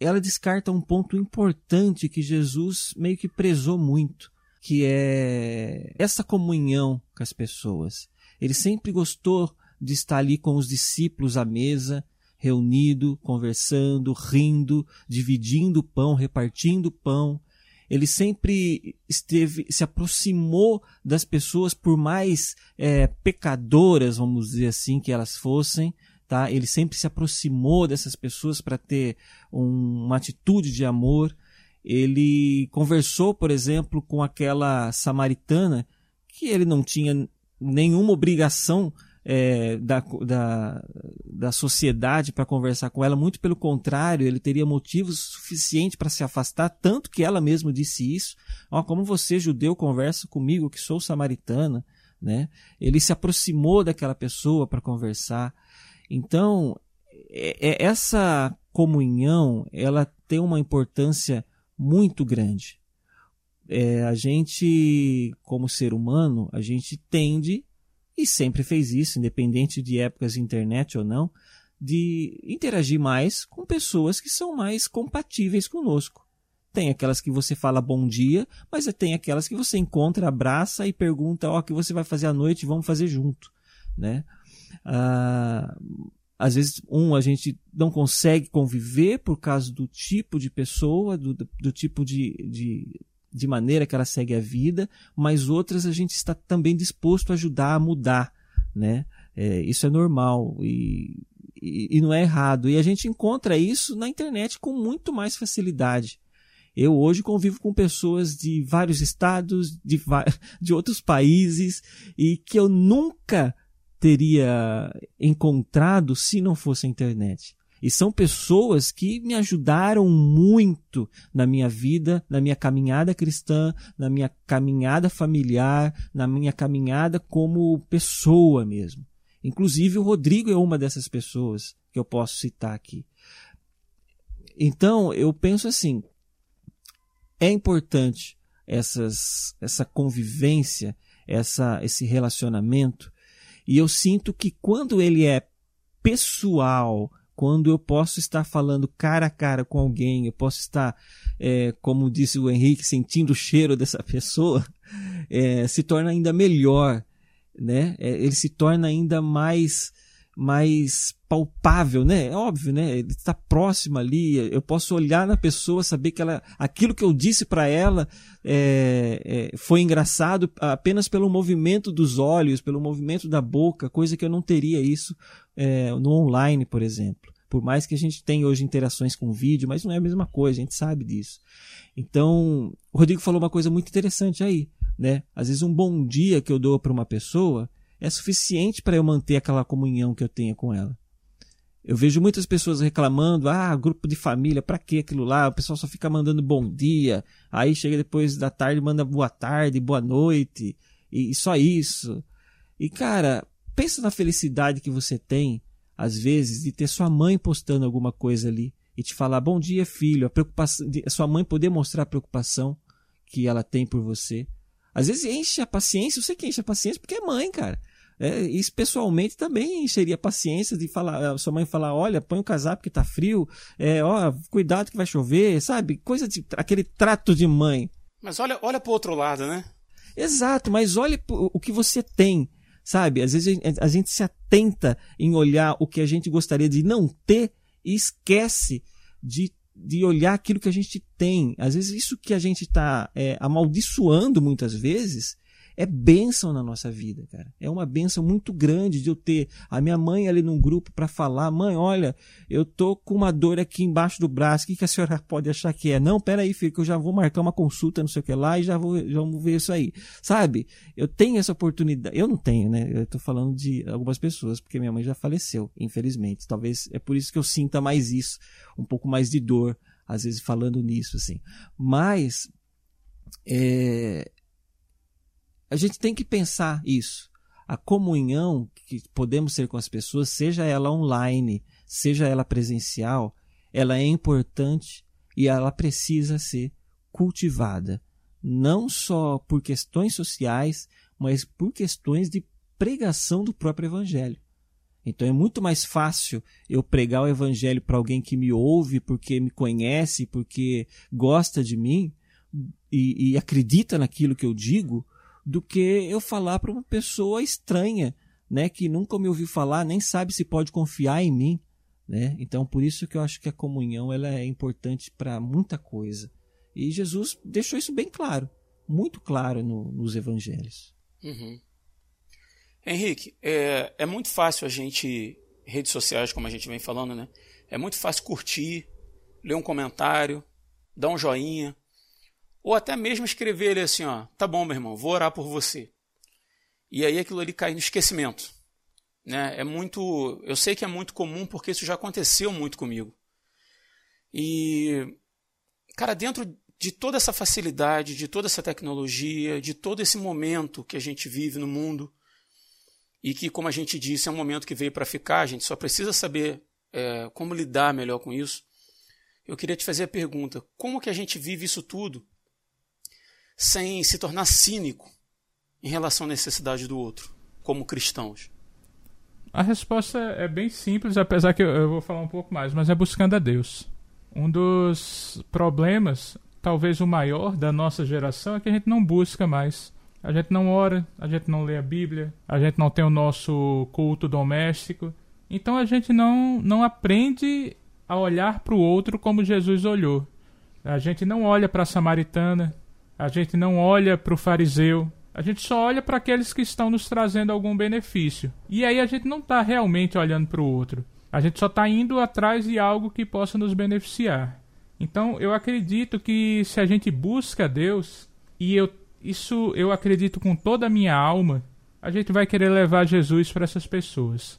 ela descarta um ponto importante que Jesus meio que prezou muito, que é essa comunhão com as pessoas. Ele sempre gostou de estar ali com os discípulos à mesa, reunido, conversando, rindo, dividindo o pão, repartindo o pão. Ele sempre esteve, se aproximou das pessoas, por mais é, pecadoras, vamos dizer assim, que elas fossem, tá? Ele sempre se aproximou dessas pessoas para ter um, uma atitude de amor. Ele conversou, por exemplo, com aquela samaritana que ele não tinha nenhuma obrigação é, da, da, da sociedade para conversar com ela, muito pelo contrário, ele teria motivos suficientes para se afastar, tanto que ela mesma disse isso. Oh, como você, judeu, conversa comigo, que sou samaritana. Né? Ele se aproximou daquela pessoa para conversar. Então, é, é, essa comunhão ela tem uma importância muito grande é, a gente, como ser humano, a gente tende, e sempre fez isso, independente de épocas de internet ou não, de interagir mais com pessoas que são mais compatíveis conosco. Tem aquelas que você fala bom dia, mas tem aquelas que você encontra, abraça e pergunta: Ó, oh, o que você vai fazer à noite? Vamos fazer junto. Né? Ah, às vezes, um, a gente não consegue conviver por causa do tipo de pessoa, do, do tipo de, de de maneira que ela segue a vida, mas outras a gente está também disposto a ajudar a mudar, né? É, isso é normal e, e, e, não é errado. E a gente encontra isso na internet com muito mais facilidade. Eu hoje convivo com pessoas de vários estados, de, (laughs) de outros países, e que eu nunca teria encontrado se não fosse a internet. E são pessoas que me ajudaram muito na minha vida, na minha caminhada cristã, na minha caminhada familiar, na minha caminhada como pessoa mesmo. Inclusive o Rodrigo é uma dessas pessoas que eu posso citar aqui. Então, eu penso assim, é importante essas, essa convivência, essa, esse relacionamento, e eu sinto que quando ele é pessoal, quando eu posso estar falando cara a cara com alguém, eu posso estar, é, como disse o Henrique, sentindo o cheiro dessa (laughs) pessoa, é, se torna ainda melhor, né? É, ele se torna ainda mais mais palpável, né? É óbvio, né? Ele está próximo ali. Eu posso olhar na pessoa, saber que ela, aquilo que eu disse para ela é, é, foi engraçado apenas pelo movimento dos olhos, pelo movimento da boca, coisa que eu não teria isso é, no online, por exemplo. Por mais que a gente tenha hoje interações com vídeo, mas não é a mesma coisa, a gente sabe disso. Então, o Rodrigo falou uma coisa muito interessante aí, né? Às vezes um bom dia que eu dou para uma pessoa é suficiente para eu manter aquela comunhão que eu tenho com ela. Eu vejo muitas pessoas reclamando, ah, grupo de família, para que aquilo lá? O pessoal só fica mandando bom dia, aí chega depois da tarde manda boa tarde, boa noite, e só isso. E cara, Pensa na felicidade que você tem, às vezes, de ter sua mãe postando alguma coisa ali e te falar bom dia, filho, a preocupação, a sua mãe poder mostrar a preocupação que ela tem por você. Às vezes enche a paciência, eu sei que enche a paciência porque é mãe, cara. É, isso pessoalmente também seria paciência de falar, a sua mãe falar, olha, põe o casaco porque tá frio, é, ó, cuidado que vai chover, sabe? Coisa de aquele trato de mãe. Mas olha, olha pro outro lado, né? Exato, mas olha o que você tem, sabe? Às vezes a gente se atenta em olhar o que a gente gostaria de não ter e esquece de, de olhar aquilo que a gente tem. Às vezes isso que a gente está é, amaldiçoando muitas vezes é bênção na nossa vida, cara. É uma bênção muito grande de eu ter a minha mãe ali num grupo para falar: mãe, olha, eu tô com uma dor aqui embaixo do braço, o que, a senhora (laughs) pode achar que é? Não, peraí, filho, que eu já vou marcar uma consulta, não sei o que lá, e já vou, já vamos ver isso aí. Sabe? Eu tenho essa oportunidade. Eu não tenho, né? Eu tô falando de algumas pessoas, porque minha mãe já faleceu, infelizmente. Talvez é por isso que eu sinta mais isso, um pouco mais de dor, às vezes falando nisso, assim. Mas. É, a gente tem que pensar isso. A comunhão que podemos ter com as pessoas, seja ela online, seja ela presencial, ela é importante e ela precisa ser cultivada. Não só por questões sociais, mas por questões de pregação do próprio Evangelho. Então é muito mais fácil eu pregar o Evangelho para alguém que me ouve, porque me conhece, porque gosta de mim e, e acredita naquilo que eu digo, do que eu falar para uma pessoa estranha, né, que nunca me ouviu falar, nem sabe se pode confiar em mim, né? Então, por isso que eu acho que a comunhão ela é importante para muita coisa. E Jesus deixou isso bem claro, muito claro no, nos evangelhos. Uhum. Henrique, é, é muito fácil a gente, redes sociais, como a gente vem falando, né? É muito fácil curtir, ler um comentário, dar um joinha, ou até mesmo escrever ele assim, ó, tá bom, meu irmão, vou orar por você. E aí aquilo ali cai no esquecimento. Né? É muito, eu sei que é muito comum porque isso já aconteceu muito comigo. E cara, dentro de toda essa facilidade, de toda essa tecnologia, de todo esse momento que a gente vive no mundo, e que, como a gente disse, é um momento que veio para ficar, a gente só precisa saber é, como lidar melhor com isso. Eu queria te fazer a pergunta: como que a gente vive isso tudo sem se tornar cínico em relação à necessidade do outro, como cristãos? A resposta é bem simples, apesar que eu vou falar um pouco mais, mas é buscando a Deus. Um dos problemas, talvez o maior da nossa geração, é que a gente não busca mais. A gente não ora, a gente não lê a Bíblia, a gente não tem o nosso culto doméstico. Então a gente não, não aprende a olhar para o outro como Jesus olhou. A gente não olha para a samaritana, a gente não olha para o fariseu, a gente só olha para aqueles que estão nos trazendo algum benefício. E aí a gente não está realmente olhando para o outro. A gente só está indo atrás de algo que possa nos beneficiar. Então eu acredito que se a gente busca Deus, e eu, isso eu acredito com toda a minha alma, a gente vai querer levar Jesus para essas pessoas.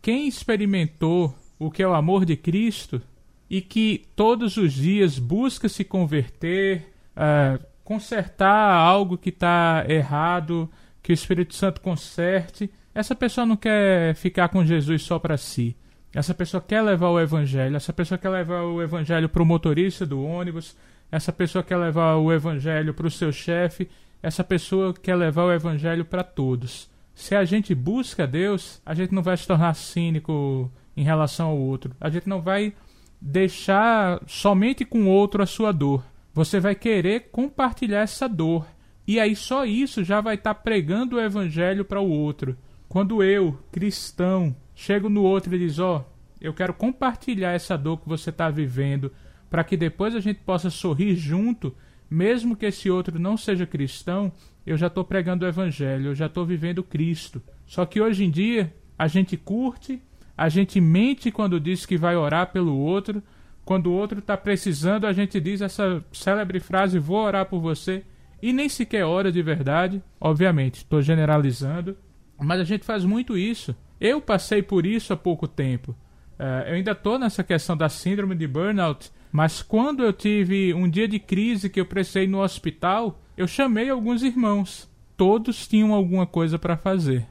Quem experimentou o que é o amor de Cristo e que todos os dias busca se converter, uh, consertar algo que está errado, que o Espírito Santo conserte. Essa pessoa não quer ficar com Jesus só para si. Essa pessoa quer levar o evangelho. Essa pessoa quer levar o evangelho para o motorista do ônibus. Essa pessoa quer levar o evangelho para o seu chefe. Essa pessoa quer levar o evangelho para todos. Se a gente busca Deus, a gente não vai se tornar cínico em relação ao outro. A gente não vai deixar somente com o outro a sua dor. Você vai querer compartilhar essa dor. E aí só isso já vai estar tá pregando o evangelho para o outro. Quando eu, cristão, chego no outro e diz: "Ó, oh, eu quero compartilhar essa dor que você está vivendo, para que depois a gente possa sorrir junto, mesmo que esse outro não seja cristão, eu já estou pregando o evangelho, eu já estou vivendo Cristo. Só que hoje em dia a gente curte, a gente mente quando diz que vai orar pelo outro, quando o outro está precisando, a gente diz essa célebre frase: Vou orar por você. E nem sequer ora de verdade. Obviamente, estou generalizando. Mas a gente faz muito isso. Eu passei por isso há pouco tempo. Uh, eu ainda estou nessa questão da síndrome de burnout. Mas quando eu tive um dia de crise que eu precisei no hospital, eu chamei alguns irmãos. Todos tinham alguma coisa para fazer.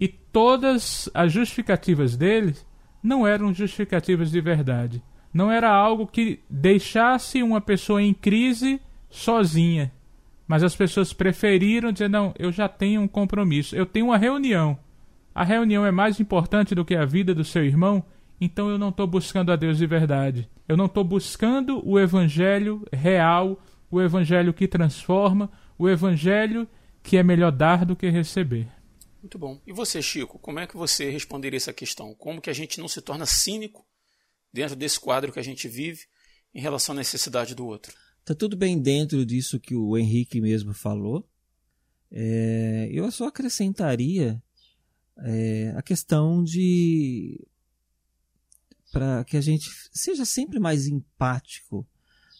E todas as justificativas deles não eram justificativas de verdade não era algo que deixasse uma pessoa em crise sozinha. Mas as pessoas preferiram dizer: não, eu já tenho um compromisso, eu tenho uma reunião. a reunião é mais importante do que a vida do seu irmão, então eu não estou buscando a Deus de verdade. Eu não estou buscando o Evangelho real, o Evangelho que transforma, o Evangelho que é melhor dar do que receber. Muito bom. E você, Chico, como é que você responderia essa questão? Como que a gente não se torna cínico dentro desse quadro que a gente vive em relação à necessidade do outro? Tá tudo bem dentro disso que o Henrique mesmo falou. É, eu só acrescentaria é, a questão de para que a gente seja sempre mais empático.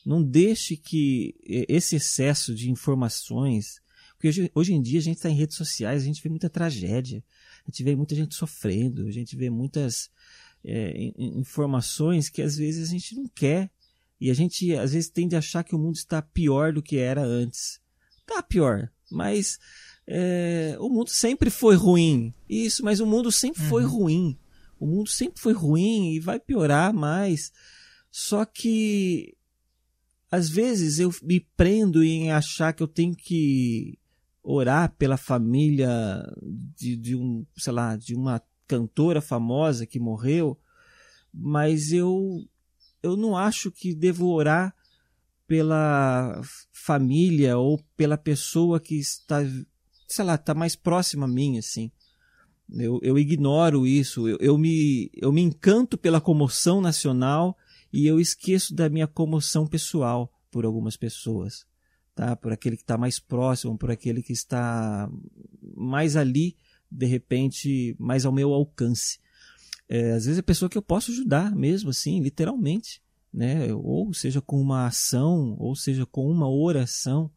Não deixe que esse excesso de informações, porque hoje, hoje em dia a gente está em redes sociais, a gente vê muita tragédia, a gente vê muita gente sofrendo, a gente vê muitas é, informações que às vezes a gente não quer e a gente às vezes tende a achar que o mundo está pior do que era antes. Tá pior, mas é, o mundo sempre foi ruim. Isso, mas o mundo sempre uhum. foi ruim. O mundo sempre foi ruim e vai piorar mais. Só que às vezes eu me prendo em achar que eu tenho que orar pela família de, de um, sei lá, de uma cantora famosa que morreu, mas eu eu não acho que devo orar pela família ou pela pessoa que está, sei lá, está mais próxima a mim, assim. Eu, eu ignoro isso, eu, eu, me, eu me encanto pela comoção nacional e eu esqueço da minha comoção pessoal por algumas pessoas, tá? Por aquele que está mais próximo, por aquele que está mais ali, de repente, mais ao meu alcance. É, às vezes é pessoa que eu posso ajudar mesmo, assim, literalmente, né? Ou seja com uma ação, ou seja com uma oração,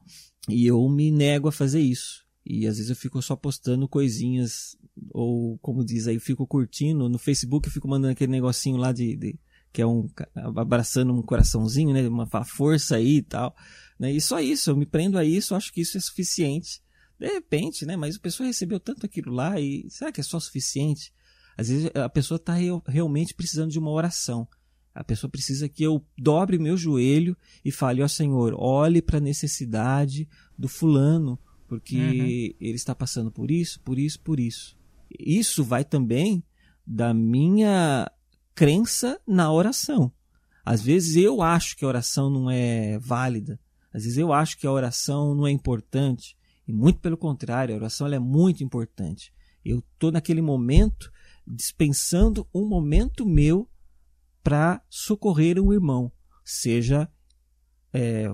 e eu me nego a fazer isso. E às vezes eu fico só postando coisinhas, ou como diz aí, fico curtindo. No Facebook eu fico mandando aquele negocinho lá de, de que é um abraçando um coraçãozinho, né? Uma força aí e tal. Né? E só isso, eu me prendo a isso, acho que isso é suficiente. De repente, né? Mas a pessoa recebeu tanto aquilo lá e será que é só suficiente? Às vezes a pessoa está realmente precisando de uma oração. A pessoa precisa que eu dobre meu joelho e fale: Ó oh, Senhor, olhe para a necessidade do fulano, porque uhum. ele está passando por isso, por isso, por isso. Isso vai também da minha crença na oração. Às vezes eu acho que a oração não é válida, às vezes eu acho que a oração não é importante, e muito pelo contrário, a oração é muito importante. Eu estou naquele momento dispensando um momento meu para socorrer um irmão, seja é,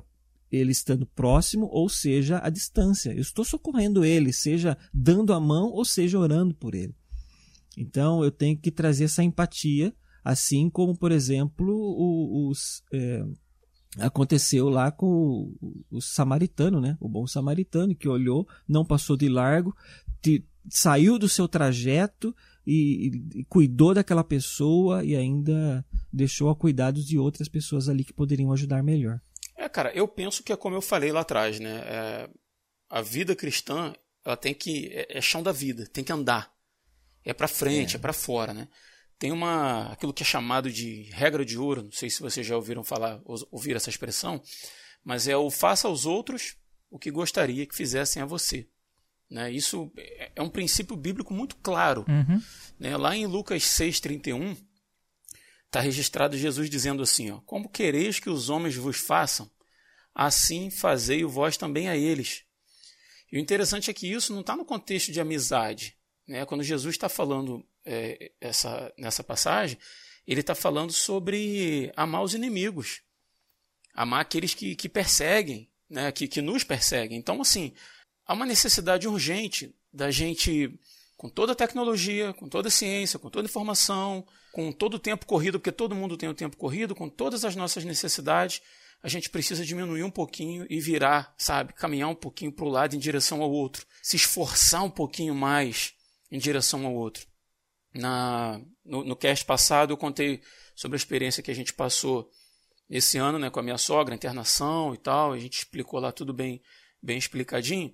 ele estando próximo ou seja à distância. Eu estou socorrendo ele, seja dando a mão ou seja orando por ele. Então eu tenho que trazer essa empatia, assim como, por exemplo, os, é, aconteceu lá com o, samaritano, né? O bom samaritano que olhou, não passou de largo, te, saiu do seu trajeto e, e, e, cuidou daquela pessoa e ainda deixou a cuidados de outras pessoas ali que poderiam ajudar melhor. É, cara, eu penso que é como eu falei lá atrás, né? É, a vida cristã, ela tem que é, é, chão da vida, tem que andar, é para frente, é, é para fora, né? Tem uma aquilo que é chamado de regra de ouro, não sei se vocês já ouviram falar, ouvir essa expressão, mas é o faça aos outros o que gostaria que fizessem a você. Né? Isso é, é um princípio bíblico muito claro. Uhum. Né? Lá em Lucas 6,31, está registrado Jesus dizendo assim: ó, Como quereis que os homens vos façam, assim fazei o vós também a eles. E o interessante é que isso não está no contexto de amizade. Né? Quando Jesus está falando é, essa, nessa passagem, ele está falando sobre amar os inimigos, amar aqueles que, que perseguem, né? que, que nos perseguem. Então, assim, há uma necessidade urgente da gente, com toda a tecnologia, com toda a ciência, com toda a informação, com todo o tempo corrido, porque todo mundo tem o tempo corrido, com todas as nossas necessidades, a gente precisa diminuir um pouquinho e virar, sabe? Caminhar um pouquinho para o lado em direção ao outro. Se esforçar um pouquinho mais em direção ao outro. Na, no, no cast passado eu contei sobre a experiência que a gente passou esse ano né, com a minha sogra, internação e tal. A gente explicou lá tudo bem, bem explicadinho.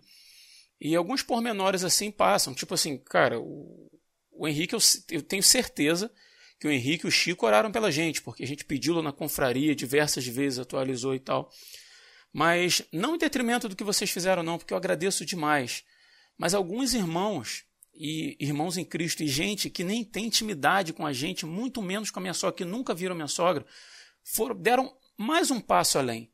E alguns pormenores assim passam. Tipo assim, cara, o, o Henrique, eu, eu tenho certeza que o Henrique e o Chico oraram pela gente, porque a gente pediu lá na confraria diversas vezes, atualizou e tal. Mas não em detrimento do que vocês fizeram, não, porque eu agradeço demais. Mas alguns irmãos, e irmãos em Cristo e gente que nem tem intimidade com a gente, muito menos com a minha sogra, que nunca viram minha sogra, foram, deram mais um passo além.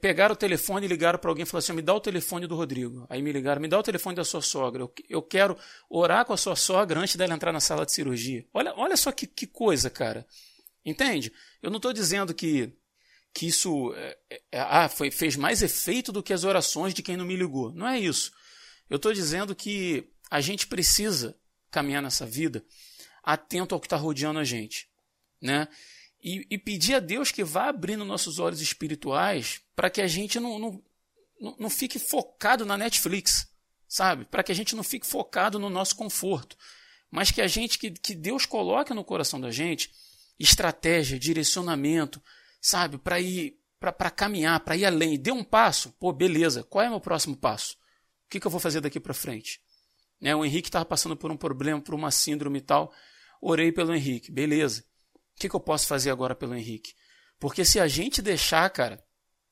Pegaram o telefone e ligaram para alguém e falaram assim: me dá o telefone do Rodrigo. Aí me ligaram, me dá o telefone da sua sogra. Eu, eu quero orar com a sua sogra antes dela entrar na sala de cirurgia. Olha, olha só que, que coisa, cara. Entende? Eu não estou dizendo que, que isso é, é, ah, foi, fez mais efeito do que as orações de quem não me ligou. Não é isso. Eu estou dizendo que a gente precisa caminhar nessa vida atento ao que está rodeando a gente. Né? E, e, pedir a Deus que vá abrindo nossos olhos espirituais para que a gente não, não, não fique focado na Netflix, sabe? Para que a gente não fique focado no nosso conforto, mas que a gente, que, que Deus coloque no coração da gente estratégia, direcionamento, sabe? Para ir, para caminhar, para ir além. Dê um passo, pô, beleza. Qual é o meu próximo passo? O que, que eu vou fazer daqui para frente? Né, o Henrique estava passando por um problema, por uma síndrome e tal. Orei pelo Henrique, beleza. O que, que eu posso fazer agora pelo Henrique? Porque se a gente deixar, cara,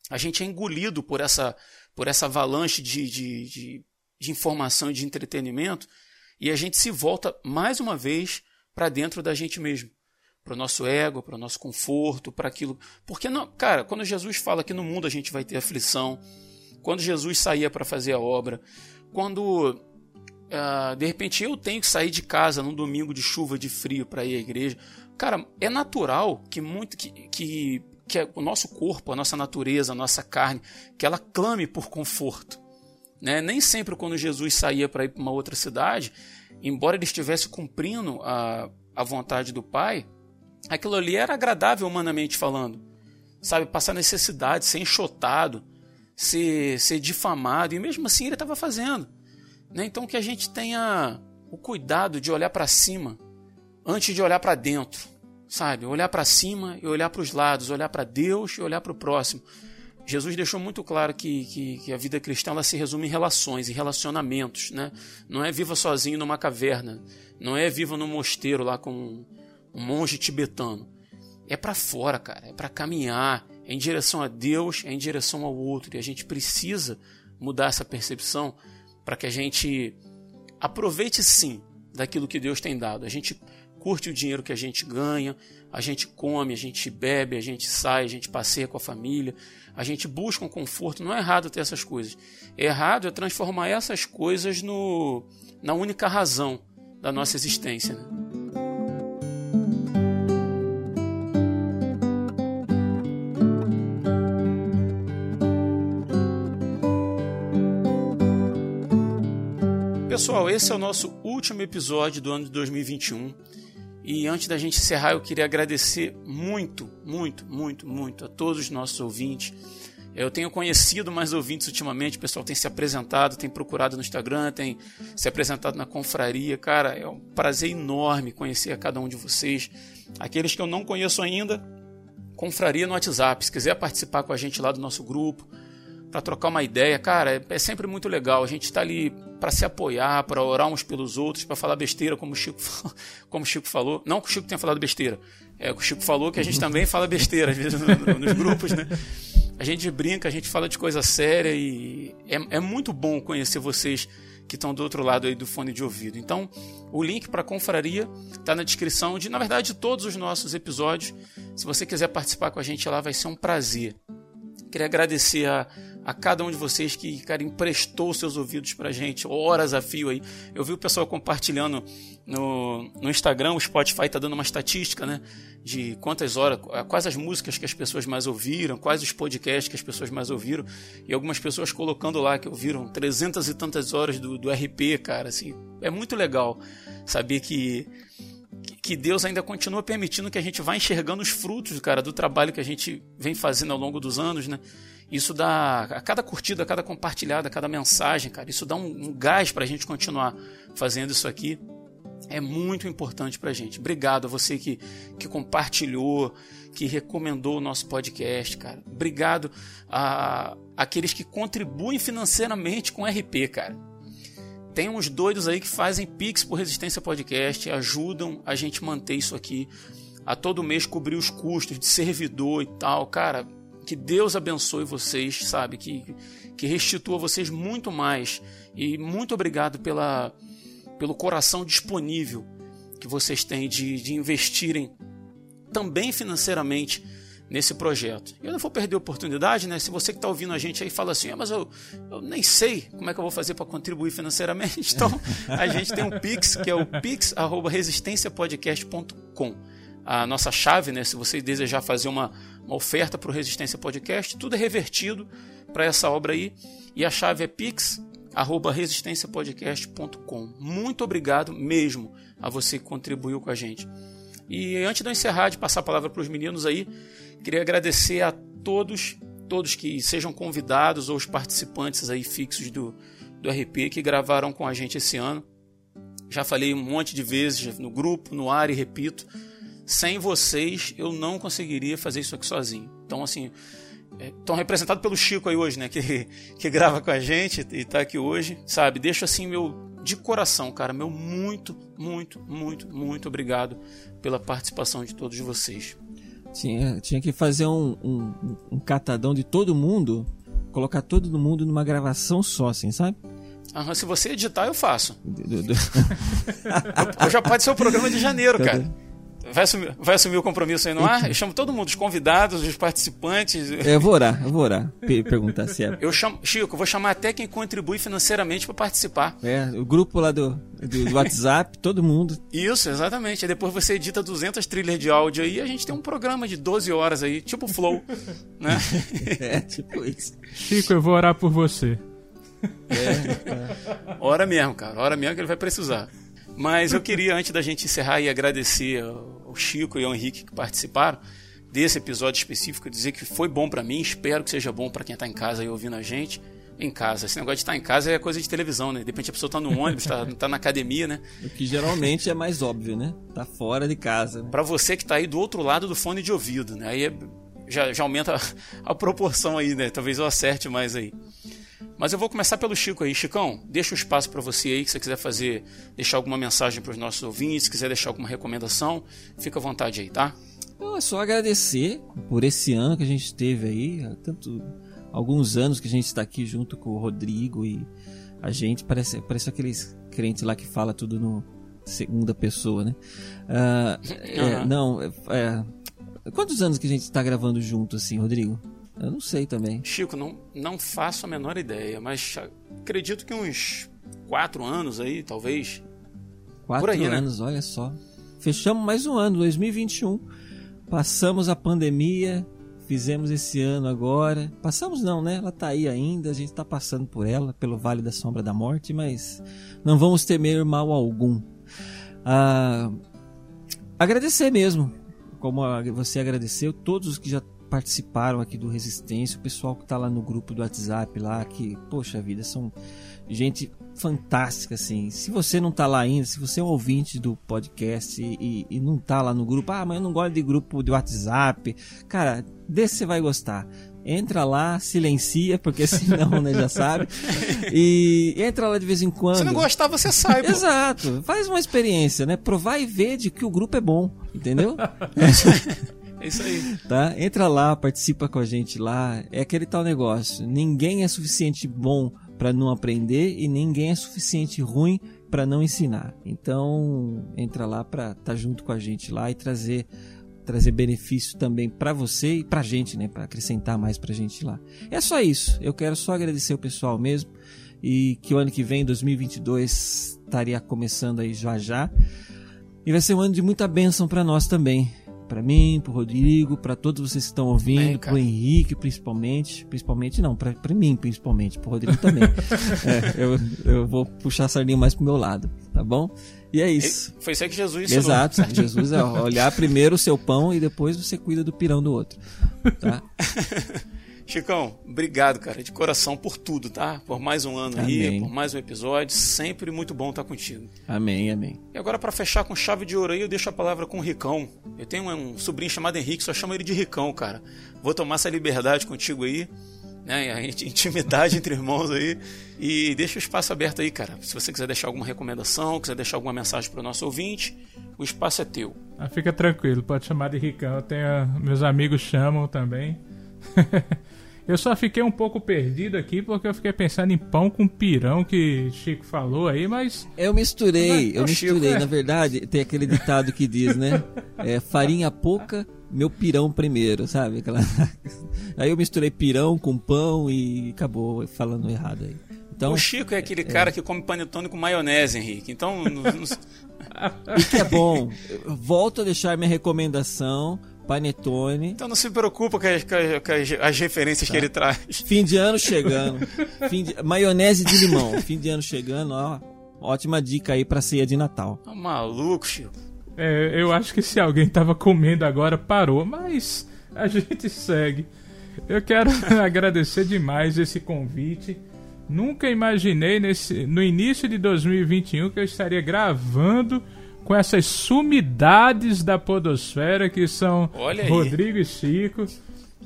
a gente é engolido por essa, por essa avalanche de, de, de, de informação e de entretenimento e a gente se volta mais uma vez para dentro da gente mesmo. Para o nosso ego, para o nosso conforto, para aquilo. Porque, não, cara, quando Jesus fala que no mundo a gente vai ter aflição, quando Jesus saía para fazer a obra, quando uh, de repente eu tenho que sair de casa num domingo de chuva, de frio para ir à igreja, Cara, é natural que muito que, que, que o nosso corpo, a nossa natureza, a nossa carne, que ela clame por conforto. Né? Nem sempre quando Jesus saía para ir para uma outra cidade, embora ele estivesse cumprindo a, a vontade do Pai, aquilo ali era agradável humanamente falando. Sabe, passar necessidade, ser enxotado, ser, ser difamado, e mesmo assim ele estava fazendo. Né? Então que a gente tenha o cuidado de olhar para cima antes de olhar para dentro, sabe? Olhar para cima e olhar para os lados, olhar para Deus e olhar para o próximo. Jesus deixou muito claro que, que, que, a vida cristã ela se resume em relações, em relacionamentos, né? Não é viva sozinho numa caverna, não é viva num mosteiro lá com um, monge tibetano. É para fora, cara, é para caminhar, é em direção a Deus, é em direção ao outro. E a gente precisa mudar essa percepção para que a gente aproveite sim daquilo que Deus tem dado. A gente curte o dinheiro que a gente ganha, a gente come, a gente bebe, a gente sai, a gente passeia com a família, a gente busca um conforto. Não é errado ter essas coisas. É errado é transformar essas coisas no, na única razão da nossa existência. Né? Pessoal, esse é o nosso último episódio do ano de 2021. E antes da gente encerrar, eu queria agradecer muito, muito, muito, muito a todos os nossos ouvintes. Eu tenho conhecido mais ouvintes ultimamente, o pessoal tem se apresentado, tem procurado no Instagram, tem se apresentado na confraria. Cara, é um prazer enorme conhecer a cada um de vocês. Aqueles que eu não conheço ainda, confraria no WhatsApp. Se quiser participar com a gente lá do nosso grupo, para trocar uma ideia, cara, é, é sempre muito legal. A gente está ali para se apoiar, para orar uns pelos outros, para falar besteira, como o Chico, (laughs) como o Chico falou. Não que o Chico tenha falado besteira, é o Chico falou que a gente também fala besteira às vezes nos grupos, né? A gente brinca, a gente fala de coisa séria e é, é muito bom conhecer vocês que estão do outro lado aí do fone de ouvido. Então, o link para a confraria está na descrição de, na verdade, de todos os nossos episódios. Se você quiser participar com a gente lá, vai ser um prazer. Queria agradecer a a cada um de vocês que, cara, emprestou seus ouvidos pra gente, horas a fio aí. Eu vi o pessoal compartilhando no, no Instagram, o Spotify tá dando uma estatística, né? De quantas horas, quais as músicas que as pessoas mais ouviram, quais os podcasts que as pessoas mais ouviram. E algumas pessoas colocando lá que ouviram trezentas e tantas horas do, do RP, cara, assim. É muito legal saber que que Deus ainda continua permitindo que a gente vá enxergando os frutos, cara, do trabalho que a gente vem fazendo ao longo dos anos, né? Isso dá, a cada curtida, a cada compartilhada, a cada mensagem, cara, isso dá um, um gás para a gente continuar fazendo isso aqui. É muito importante para a gente. Obrigado a você que, que compartilhou, que recomendou o nosso podcast, cara. Obrigado a aqueles que contribuem financeiramente com RP, cara. Tem uns doidos aí que fazem Pix por Resistência Podcast, ajudam a gente manter isso aqui, a todo mês cobrir os custos de servidor e tal. Cara, que Deus abençoe vocês, sabe? Que, que restitua vocês muito mais. E muito obrigado pela, pelo coração disponível que vocês têm de, de investirem também financeiramente nesse projeto. Eu não vou perder a oportunidade, né? Se você que está ouvindo a gente aí fala assim, ah, mas eu, eu, nem sei como é que eu vou fazer para contribuir financeiramente, (laughs) então a gente tem um Pix, que é o pix.resistenciapodcast.com. A nossa chave, né? Se você desejar fazer uma, uma oferta para o Resistência Podcast, tudo é revertido para essa obra aí. E a chave é pix.resistenciapodcast.com. Muito obrigado mesmo a você que contribuiu com a gente. E antes de eu encerrar, de passar a palavra para os meninos aí, queria agradecer a todos, todos que sejam convidados ou os participantes aí fixos do, do RP que gravaram com a gente esse ano. Já falei um monte de vezes no grupo, no ar e repito, sem vocês eu não conseguiria fazer isso aqui sozinho. Então, assim, estão é, representados pelo Chico aí hoje, né? Que, (laughs) que grava com a gente e está aqui hoje, sabe? Deixo assim meu de coração, cara, meu muito, muito, muito, muito obrigado pela participação de todos vocês. Tinha, tinha que fazer um, um, um catadão de todo mundo, colocar todo mundo numa gravação só, assim, sabe? Aham, se você editar, eu faço. (laughs) eu, já pode ser o programa de janeiro, cara. Vai assumir, vai assumir o compromisso aí no ar? Eu chamo todo mundo, os convidados, os participantes. É, eu vou orar, eu vou orar. Perguntar se é. Eu chamo, Chico, vou chamar até quem contribui financeiramente para participar. É, o grupo lá do, do, do, WhatsApp, todo mundo. Isso, exatamente. Aí depois você edita 200 trilhas de áudio aí e a gente tem um programa de 12 horas aí, tipo Flow, (laughs) né? É, tipo isso. Chico, eu vou orar por você. É, é. Hora mesmo, cara. Hora mesmo que ele vai precisar. Mas eu queria, antes da gente encerrar, e agradecer ao Chico e ao Henrique que participaram desse episódio específico, dizer que foi bom para mim, espero que seja bom para quem está em casa e ouvindo a gente. Em casa. Esse negócio de estar tá em casa é coisa de televisão, né? De repente a pessoa está no ônibus, está tá na academia, né? O que geralmente é mais óbvio, né? Tá fora de casa. Né? Para você que está aí do outro lado do fone de ouvido, né? Aí é, já, já aumenta a, a proporção aí, né? Talvez eu acerte mais aí. Mas eu vou começar pelo Chico aí. Chicão, deixa o um espaço para você aí, que você quiser fazer, deixar alguma mensagem para os nossos ouvintes, se quiser deixar alguma recomendação, fica à vontade aí, tá? Eu é só agradecer por esse ano que a gente teve aí, tanto alguns anos que a gente está aqui junto com o Rodrigo e a gente parece parece aqueles crentes lá que fala tudo no segunda pessoa, né? (laughs) Uh, é, não, é, é, quantos anos que a gente está gravando junto assim, Rodrigo? Eu não sei também. Chico, não, não faço a menor ideia, mas acredito que uns quatro anos aí, talvez. Quatro aí, né? anos, né? olha só. Fechamos mais um ano, 2021. Passamos a pandemia, fizemos esse ano agora. Passamos não, né? Ela tá aí ainda, a gente tá passando por ela, pelo Vale da Sombra da Morte, mas não vamos temer mal algum. Ah, agradecer mesmo, como você agradeceu, todos os que já participaram aqui do Resistência, o pessoal que está lá no grupo do WhatsApp lá, que, poxa vida, são gente fantástica, assim. Se você não está lá ainda, se você é um ouvinte do podcast e, e, não está lá no grupo, ah, mas eu não gosto de grupo de WhatsApp, cara, desse você vai gostar. Entra lá, silencia, porque (laughs) senão, né, já sabe. E entra lá de vez em quando. Se não gostar, você sai. Pô. Exato. Faz uma experiência, né? Provar e ver de que o grupo é bom, entendeu? (laughs) É isso aí. Tá? Entra lá, participa com a gente lá. É aquele tal negócio. Ninguém é suficiente bom para não aprender e ninguém é suficiente ruim para não ensinar. Então, entra lá para estar tá junto com a gente lá e trazer trazer benefício também para você e para a gente, né, para acrescentar mais para a gente lá. É só isso. Eu quero só agradecer o pessoal mesmo e que o ano que vem, 2022, estaria começando aí já já. E vai ser um ano de muita bênção para nós também para mim, pro Rodrigo, para todos vocês que estão ouvindo, para pro Henrique principalmente, principalmente não, para mim principalmente, pro Rodrigo também. (laughs) é, eu, eu vou puxar a sardinha mais pro meu lado, tá bom? E é isso. Foi isso que Jesus ensinou. Exato, (laughs) Jesus é olhar primeiro o seu pão e depois você cuida do pirão do outro, tá? (laughs) Chicão, obrigado, cara, de coração por tudo, tá? Por mais um ano amém. aí, por mais um episódio. Sempre muito bom estar contigo. Amém, amém. E agora, para fechar com chave de ouro aí, eu deixo a palavra com o Ricão. Eu tenho um sobrinho chamado Henrique, só chamo ele de Ricão, cara. Vou tomar essa liberdade contigo aí, né? A intimidade (laughs) entre irmãos aí. E deixa o espaço aberto aí, cara. Se você quiser deixar alguma recomendação, quiser deixar alguma mensagem para o nosso ouvinte, o espaço é teu. Ah, fica tranquilo, pode chamar de Ricão. Eu tenho, meus amigos chamam também. (laughs) Eu só fiquei um pouco perdido aqui porque eu fiquei pensando em pão com pirão que Chico falou aí, mas. Eu misturei, eu misturei. é. Na verdade, tem aquele ditado que diz, né? (laughs) É, farinha pouca, meu pirão primeiro, sabe? Aquela... (laughs) Aí eu misturei pirão com pão e acabou falando errado aí. Então, o Chico é aquele cara que come panetone com maionese, Henrique. Então, (laughs) e que é bom. Volto a deixar minha recomendação: panetone. então não se preocupa com as, com as- com as- as referências Tá. que ele traz. Fim de ano chegando. Fim de- Maionese de limão. Fim de ano chegando, ó. Ótima dica aí pra ceia de Natal. Tá maluco, Chico. É, eu acho que se alguém tava comendo agora, parou, mas a gente segue. Eu quero (laughs) agradecer demais esse convite. Nunca imaginei nesse, no início de 2021 que eu estaria gravando com essas sumidades da podosfera que são. Rodrigo e Chico.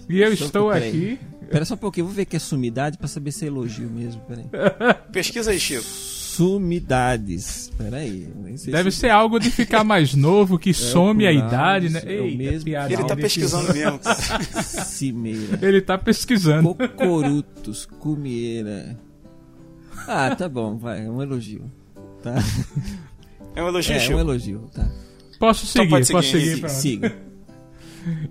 E eu Só- estou peraí. aqui. Pera só um pouquinho, vou ver que é sumidade pra saber se é elogio mesmo. Peraí. (laughs) Pesquisa aí, Chico. Sumidades. Peraí. Deve se- ser algo de ficar mais novo, que (laughs) some a idade, né? é Eita, mesmo. piada Ele tá pesquisando mesmo. (laughs) Cimeira. Ele tá pesquisando. Cocorutos, comieira. Ah, tá bom, vai, é um elogio. Tá? É um elogio, É, é Chico. um elogio, tá. Posso Então seguir, pode posso seguir, seguir. Siga. (laughs)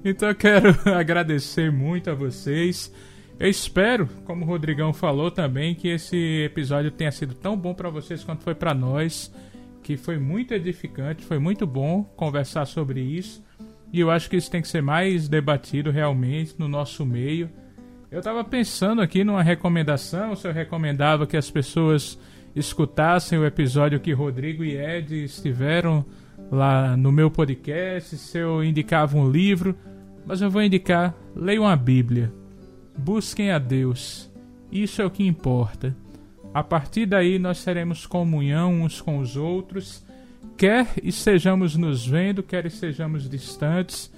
Então eu quero (laughs) agradecer muito a vocês. Eu espero, como o Rodrigão falou também, que esse episódio tenha sido tão bom para vocês quanto foi para nós, que foi muito edificante, foi muito bom conversar sobre isso. E eu acho que isso tem que ser mais debatido realmente no nosso meio. Eu tava pensando aqui numa recomendação, se eu recomendava que as pessoas escutassem o episódio que Rodrigo e Ed estiveram lá no meu podcast, se eu indicava um livro, mas eu vou indicar, leiam a Bíblia. Busquem a Deus. Isso é o que importa. A partir daí nós teremos comunhão uns com os outros, quer estejamos nos vendo, quer estejamos distantes.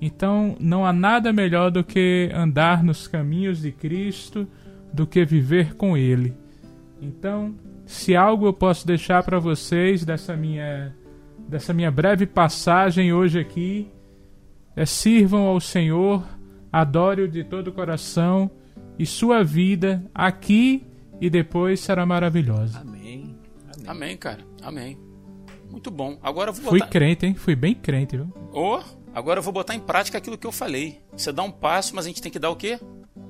Então não há nada melhor do que andar nos caminhos de Cristo, do que viver com Ele. Então, se algo eu posso deixar para vocês dessa minha dessa minha breve passagem hoje aqui, é sirvam ao Senhor, adore-o de todo o coração e sua vida aqui e depois será maravilhosa. Amém. Amém, cara. Amém. Muito bom. Agora eu vou Fui botar. crente, hein? Fui bem crente, viu? Ô, agora eu vou botar em prática aquilo que eu falei. Você dá um passo, mas a gente tem que dar o quê?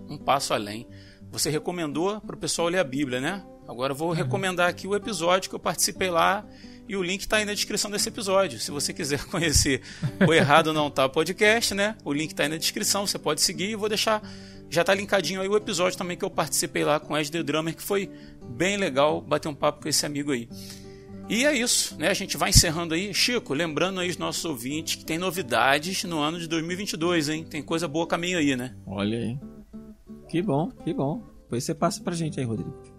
Um passo além. Você recomendou para o pessoal ler a Bíblia, né? Agora eu vou recomendar aqui o episódio que eu participei lá e o link está aí na descrição desse episódio. Se você quiser (laughs) conhecer o Errado Não Tá Podcast, né? O link está aí na descrição, você pode seguir e vou deixar. Já tá linkadinho aí o episódio também que eu participei lá com o Ed The Drummer, que foi bem legal bater um papo com esse amigo aí. E é isso, né? A gente vai encerrando aí. Chico, lembrando aí os nossos ouvintes que tem novidades no ano de 2022, hein? Tem coisa boa caminho aí, né? Olha aí. Que bom, que bom. Depois você passa pra gente aí, Rodrigo.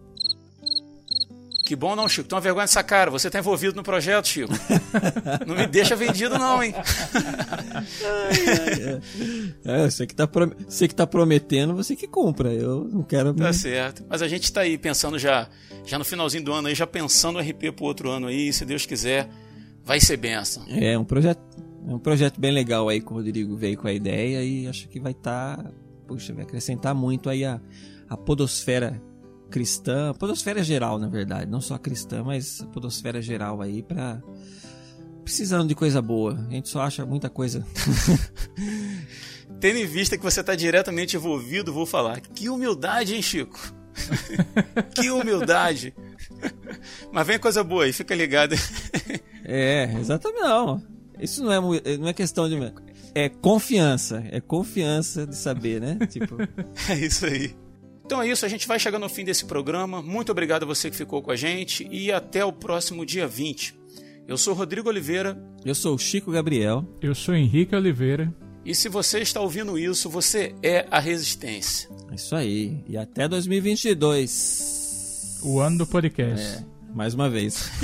Que bom não, Chico. Tem uma vergonha dessa cara. Você tá envolvido no projeto, Chico. não me deixa vendido não, hein? É, você que, tá você que tá prometendo, você que compra. Eu não quero. Tá certo. Mas a gente tá aí pensando já, já no finalzinho do ano aí, já pensando o RP pro outro ano aí, se Deus quiser, vai ser benção. É um projeto, é um projeto bem legal aí que o Rodrigo veio com a ideia e acho que vai estar, puxa, vai acrescentar muito aí a, a podosfera cristã, podosfera geral, na verdade, não só cristã, mas podosfera geral aí para precisando de coisa boa. A gente só acha muita coisa. (laughs) Tendo em vista que você tá diretamente envolvido, vou falar. Que humildade, hein, Chico? (laughs) que humildade. Mas vem coisa boa aí, fica ligado. (laughs) É, exatamente não. Isso não é não é questão de é confiança, é confiança de saber, né? Tipo, É isso aí. Então é isso, a gente vai chegando ao fim desse programa. Muito obrigado a você que ficou com a gente e até o próximo dia 20. Eu sou Rodrigo Oliveira eu sou o Chico Gabriel. Eu sou Henrique Oliveira. e se você está ouvindo isso, você é a resistência. É isso aí. E até 2022. O ano do podcast. É, mais uma vez. (laughs)